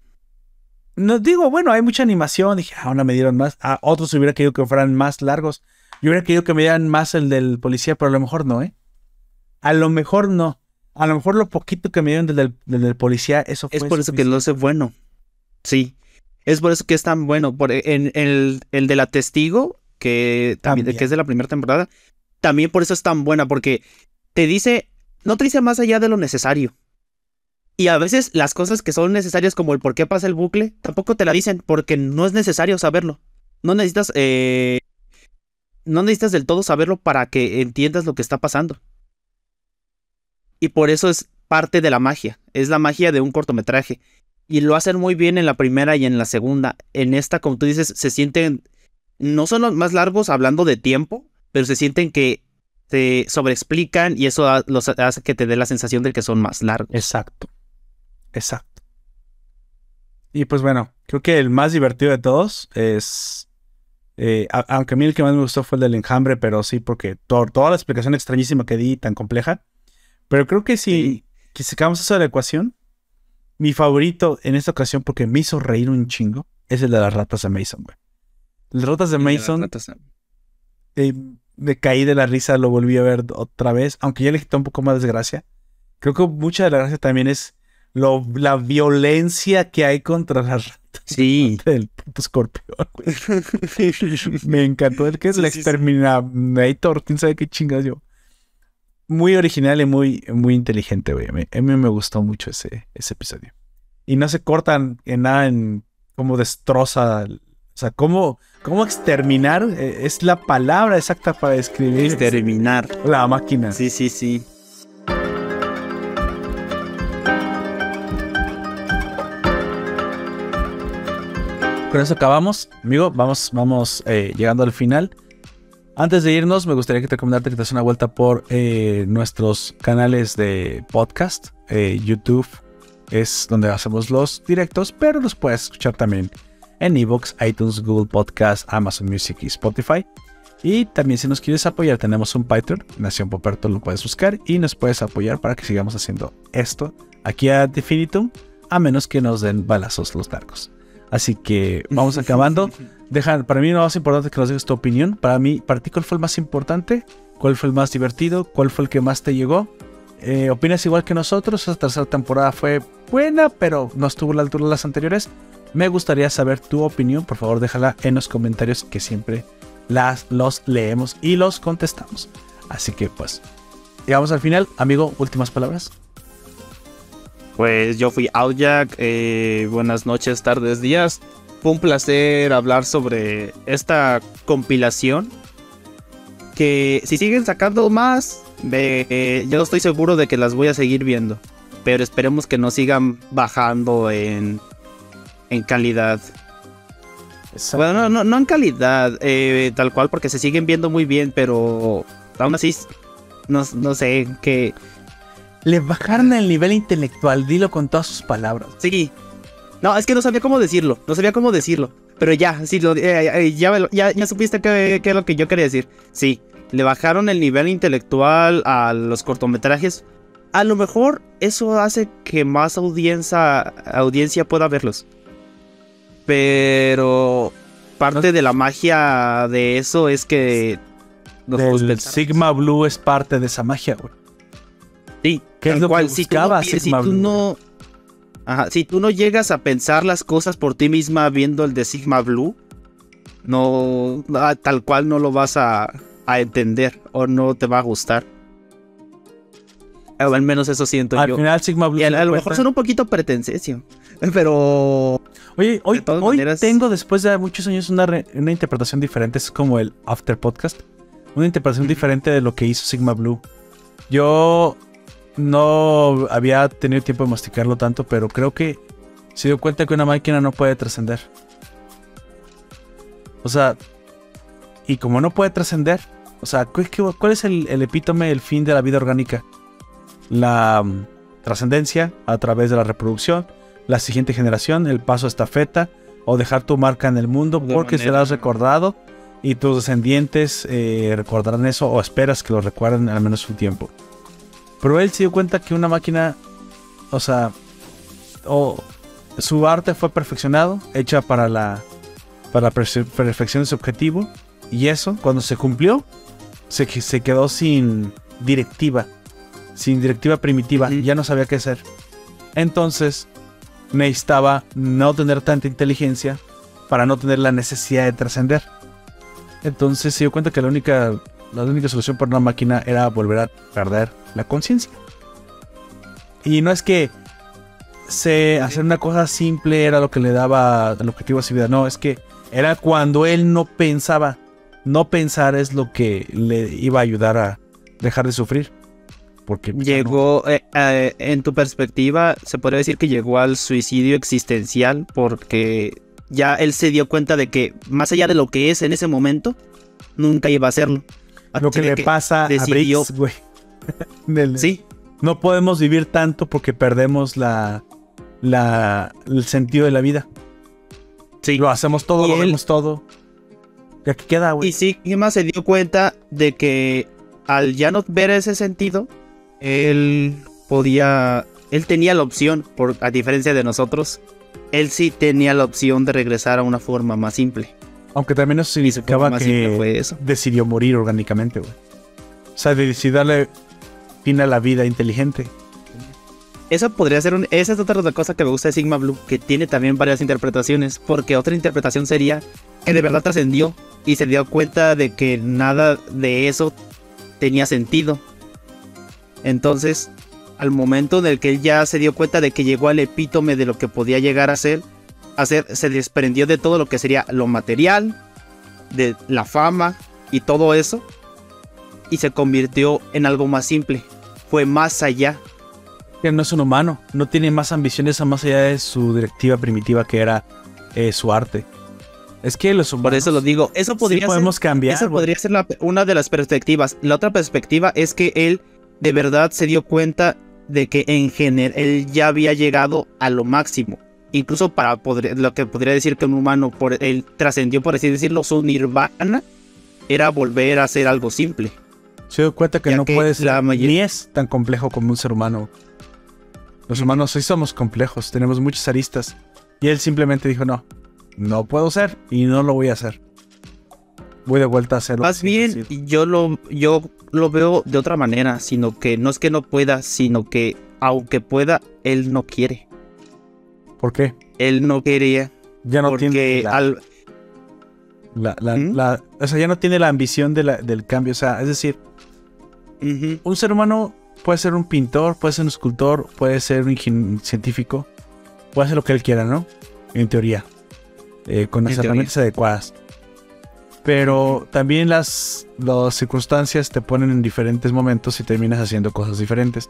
No digo, bueno, hay mucha animación. Dije, ah, ahora me dieron más. A otros hubiera querido que fueran más largos. Yo hubiera querido que me dieran más el del policía, pero a lo mejor no, ¿eh? A lo mejor no. A lo mejor lo poquito que me dieron del, del, del- del policía, eso fue. Es por eso que lo hace bueno. Sí. Es por eso que es tan bueno. Por, en, el, el de la testigo, que también, También. que es de la primera temporada, también por eso es tan buena, porque te dice, no te dice más allá de lo necesario. Y a veces las cosas que son necesarias, como el por qué pasa el bucle, tampoco te la dicen, porque no es necesario saberlo. No necesitas, eh, no necesitas del todo saberlo para que entiendas lo que está pasando. Y por eso es parte de la magia. Es la magia de un cortometraje. Y lo hacen muy bien en la primera y en la segunda. En esta, como tú dices, se sienten. No son los más largos hablando de tiempo, pero se sienten que te sobreexplican y eso ha- los hace que te dé la sensación de que son más largos. Exacto. Exacto. Y pues bueno, creo que el más divertido de todos es. eh, a- aunque a mí el que más me gustó fue el del enjambre, pero sí, porque to- toda la explicación extrañísima que di, tan compleja. Pero creo que si, que si sacamos eso de la ecuación, mi favorito en esta ocasión, porque me hizo reír un chingo, es el de las ratas de Mason, güey. Las ratas de Mason, eh, me caí de la risa, lo volví a ver otra vez, aunque ya le quitó un poco más de desgracia. Creo que mucha de la gracia también es lo, la violencia que hay contra las ratas Sí. del puto escorpión. güey. Me encantó el que es el Sí, sí. Exterminator, quién sabe qué chingas yo. Muy original y muy, muy inteligente, güey. A mí, a mí me gustó mucho ese, ese episodio. Y no se cortan en nada en cómo destroza. O sea, cómo, cómo exterminar eh, es la palabra exacta para describir Exterminar. la máquina. Sí, sí, sí. Con eso acabamos, amigo. Vamos, vamos eh, llegando al final. Antes de irnos, me gustaría que te recomendarte que te des una vuelta por eh, nuestros canales de podcast. Eh, YouTube es donde hacemos los directos, pero los puedes escuchar también en Evox, iTunes, Google Podcast, Amazon Music y Spotify. Y también si nos quieres apoyar, tenemos un Patreon, Nación Poperto, lo puedes buscar y nos puedes apoyar para que sigamos haciendo esto aquí a Definitum, a menos que nos den balazos los largos. Así que vamos acabando. Deja, para mí lo más importante es que nos dejes tu opinión. Para mí, para ti, ¿cuál fue el más importante? ¿Cuál fue el más divertido? ¿Cuál fue el que más te llegó? Eh, ¿Opinas igual que nosotros? Esta tercera temporada fue buena, pero no estuvo a la altura de las anteriores. Me gustaría saber tu opinión. Por favor, déjala en los comentarios que siempre las, los leemos y los contestamos. Así que pues, llegamos al final. Amigo, últimas palabras. Pues yo fui Outjack. eh, buenas noches, tardes, días. Fue un placer hablar sobre esta compilación. Que si siguen sacando más, eh, yo estoy seguro de que las voy a seguir viendo. Pero esperemos que no sigan bajando en, en calidad. Bueno, no, no, no en calidad, eh, tal cual, porque se siguen viendo muy bien, pero aún así, no, no sé, que Le bajaron el nivel intelectual, dilo con todas sus palabras. Sí. No, es que no sabía cómo decirlo. No sabía cómo decirlo. Pero ya, sí, lo- eh, eh, ya, ya, ya supiste qué, qué es lo que yo quería decir. Sí, le bajaron el nivel intelectual a los cortometrajes a lo mejor eso hace que más audiencia, audiencia pueda verlos. Pero parte de la magia de eso es que el Sigma Blue es parte de esa magia, güey. Sí, ¿Qué es lo cual, que buscaba si Sigma tú no, Ajá, si tú no llegas a pensar las cosas por ti misma viendo el de Sigma Blue, no, tal cual no lo vas a, a entender o no te va a gustar. Al menos eso siento yo. Al final Sigma Blue. Y a, lo mejor son un poquito pretencioso. Pero. Oye, hoy, hoy tengo después de muchos años una, una interpretación diferente. Es como el After Podcast una interpretación diferente de lo que hizo Sigma Blue. Yo no había tenido tiempo de masticarlo tanto, pero creo que se dio cuenta que una máquina no puede trascender. O sea, y como no puede trascender, o sea, ¿cuál es el, epítome, el fin de la vida orgánica? La mm, trascendencia a través de la reproducción, la siguiente generación, el paso a estafeta o dejar tu marca en el mundo porque serás recordado y tus descendientes eh, recordarán eso o esperas que lo recuerden al menos un tiempo. Pero él se dio cuenta que una máquina, o sea, o su arte fue perfeccionado, hecha para la, para perfección de su objetivo, y eso, cuando se cumplió, se, se quedó sin directiva, sin directiva primitiva, ya no sabía qué hacer. Entonces, necesitaba no tener tanta inteligencia para no tener la necesidad de trascender. Entonces se dio cuenta que la única, la única solución para una máquina era volver a perder la conciencia. Y no es que se, hacer una cosa simple era lo que le daba el objetivo a su vida. No, es que era cuando él no pensaba. No pensar es lo que le iba a ayudar a dejar de sufrir. Porque pues, llegó, eh, eh, en tu perspectiva, se podría decir que llegó al suicidio existencial porque ya él se dio cuenta de que más allá de lo que es en ese momento, nunca iba a hacerlo. lo que le pasa a Briggs, güey. sí. No podemos vivir tanto porque perdemos la, la, el sentido de la vida. Sí. Lo hacemos todo, lo vemos todo. Y aquí queda, güey. Y sí, más se dio cuenta de que al ya no ver ese sentido, él podía, él tenía la opción, por, a diferencia de nosotros, él sí tenía la opción de regresar a una forma más simple. Aunque también eso significaba que decidió morir orgánicamente, güey. O sea, decidió darle fin a la vida inteligente. Esa podría ser un, esa es otra cosa que me gusta de Sigma Blue, que tiene también varias interpretaciones, porque otra interpretación sería que de verdad trascendió y se dio cuenta de que nada de eso tenía sentido. Entonces, al momento en el que él ya se dio cuenta de que llegó al epítome de lo que podía llegar a ser, se desprendió de todo lo que sería lo material, de la fama y todo eso, y se convirtió en algo más simple. Fue más allá. Que no es un humano, no tiene más ambiciones más allá de su directiva primitiva que era eh, su arte. Es que los humanos. Por eso lo digo. Eso podría podemos cambiar. Esa podría ser una de las perspectivas. La otra perspectiva es que él de verdad se dio cuenta de que en general él ya había llegado a lo máximo. Incluso para poder, lo que podría decir que un humano, por, él trascendió, por así decirlo, su nirvana, era volver a ser algo simple. Se dio cuenta que no puede ser, ni es tan complejo como un ser humano. Los humanos sí somos complejos, tenemos muchas aristas. Y él simplemente dijo, no, no puedo ser y no lo voy a hacer. Voy de vuelta a hacerlo. Más bien, yo lo, yo lo veo de otra manera, sino que no es que no pueda, sino que aunque pueda, él no quiere. ¿Por qué? Él no quería. Ya no tiene la, ¿Mm? la, o sea, ya no tiene la ambición del cambio. O sea, es decir, un ser humano puede ser un pintor, puede ser un escultor, puede ser un científico, puede hacer lo que él quiera, ¿no? En teoría. Eh, con las herramientas adecuadas. Pero también las, las circunstancias te ponen en diferentes momentos y terminas haciendo cosas diferentes.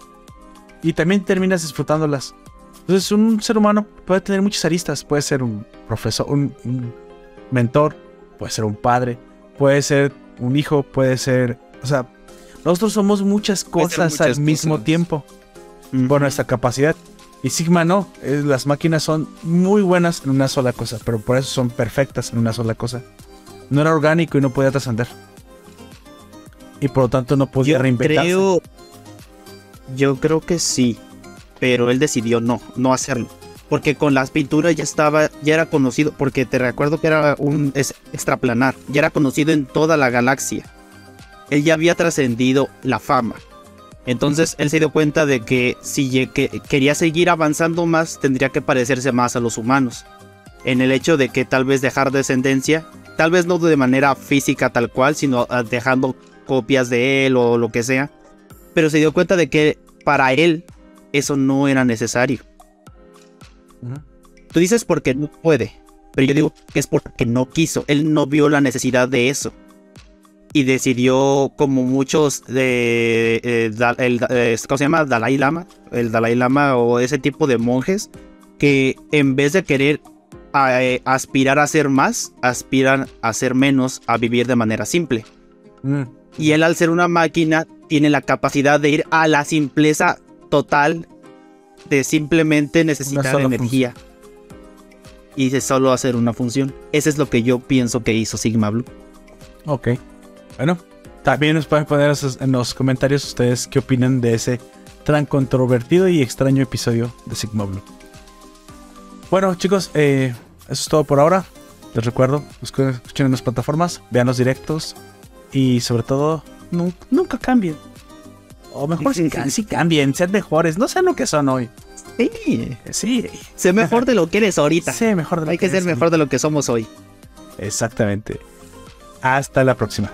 Y también terminas disfrutándolas. Entonces un ser humano puede tener muchas aristas. Puede ser un profesor, un, mentor, puede ser un padre, puede ser un hijo, puede ser... O sea, nosotros somos muchas cosas al mismo tiempo. Por nuestra capacidad. Y Sigma no. las máquinas son muy buenas en una sola cosa, pero por eso son perfectas en una sola cosa no era orgánico y no podía trascender. Y por lo tanto no podía Yo reinventarse. Creo, Yo creo que sí, pero él decidió no, no hacerlo. Porque con las pinturas ya estaba, ya era conocido, porque te recuerdo que era un extraplanar, ya era conocido en toda la galaxia. Él ya había trascendido la fama. Entonces él se dio cuenta de que si quería seguir avanzando más, tendría que parecerse más a los humanos. En el hecho de que tal vez dejar descendencia, tal vez no de manera física tal cual, sino ah, dejando copias de él o lo que sea. Pero se dio cuenta de que para él eso no era necesario. Tú dices porque no puede, pero yo digo que es porque no quiso. Él no vio la necesidad de eso y decidió, como muchos de. Eh, el, eh, ¿Cómo se llama? Dalai Lama. El Dalai Lama o ese tipo de monjes que en vez de querer eh, aspirar a ser más, aspiran a ser menos, a vivir de manera simple. Mm. Y él, al ser una máquina, tiene la capacidad de ir a la simpleza total de simplemente necesitar energía. Y de solo hacer una función. Eso es lo que yo pienso que hizo Sigma Blue. Ok. Bueno, también nos pueden poner en los comentarios ustedes qué opinan de ese tan controvertido y extraño episodio de Sigma Blue. Bueno, chicos, eh, eso es todo por ahora. Les recuerdo, escuchen en las plataformas, vean los directos y sobre todo, nunca cambien. O mejor si, cambien, sean mejores, no sean lo que son hoy. Sí, sí. Sé mejor de lo que eres ahorita. Sé mejor de lo Hay que, ser mejor de lo que somos hoy. Exactamente. Hasta la próxima.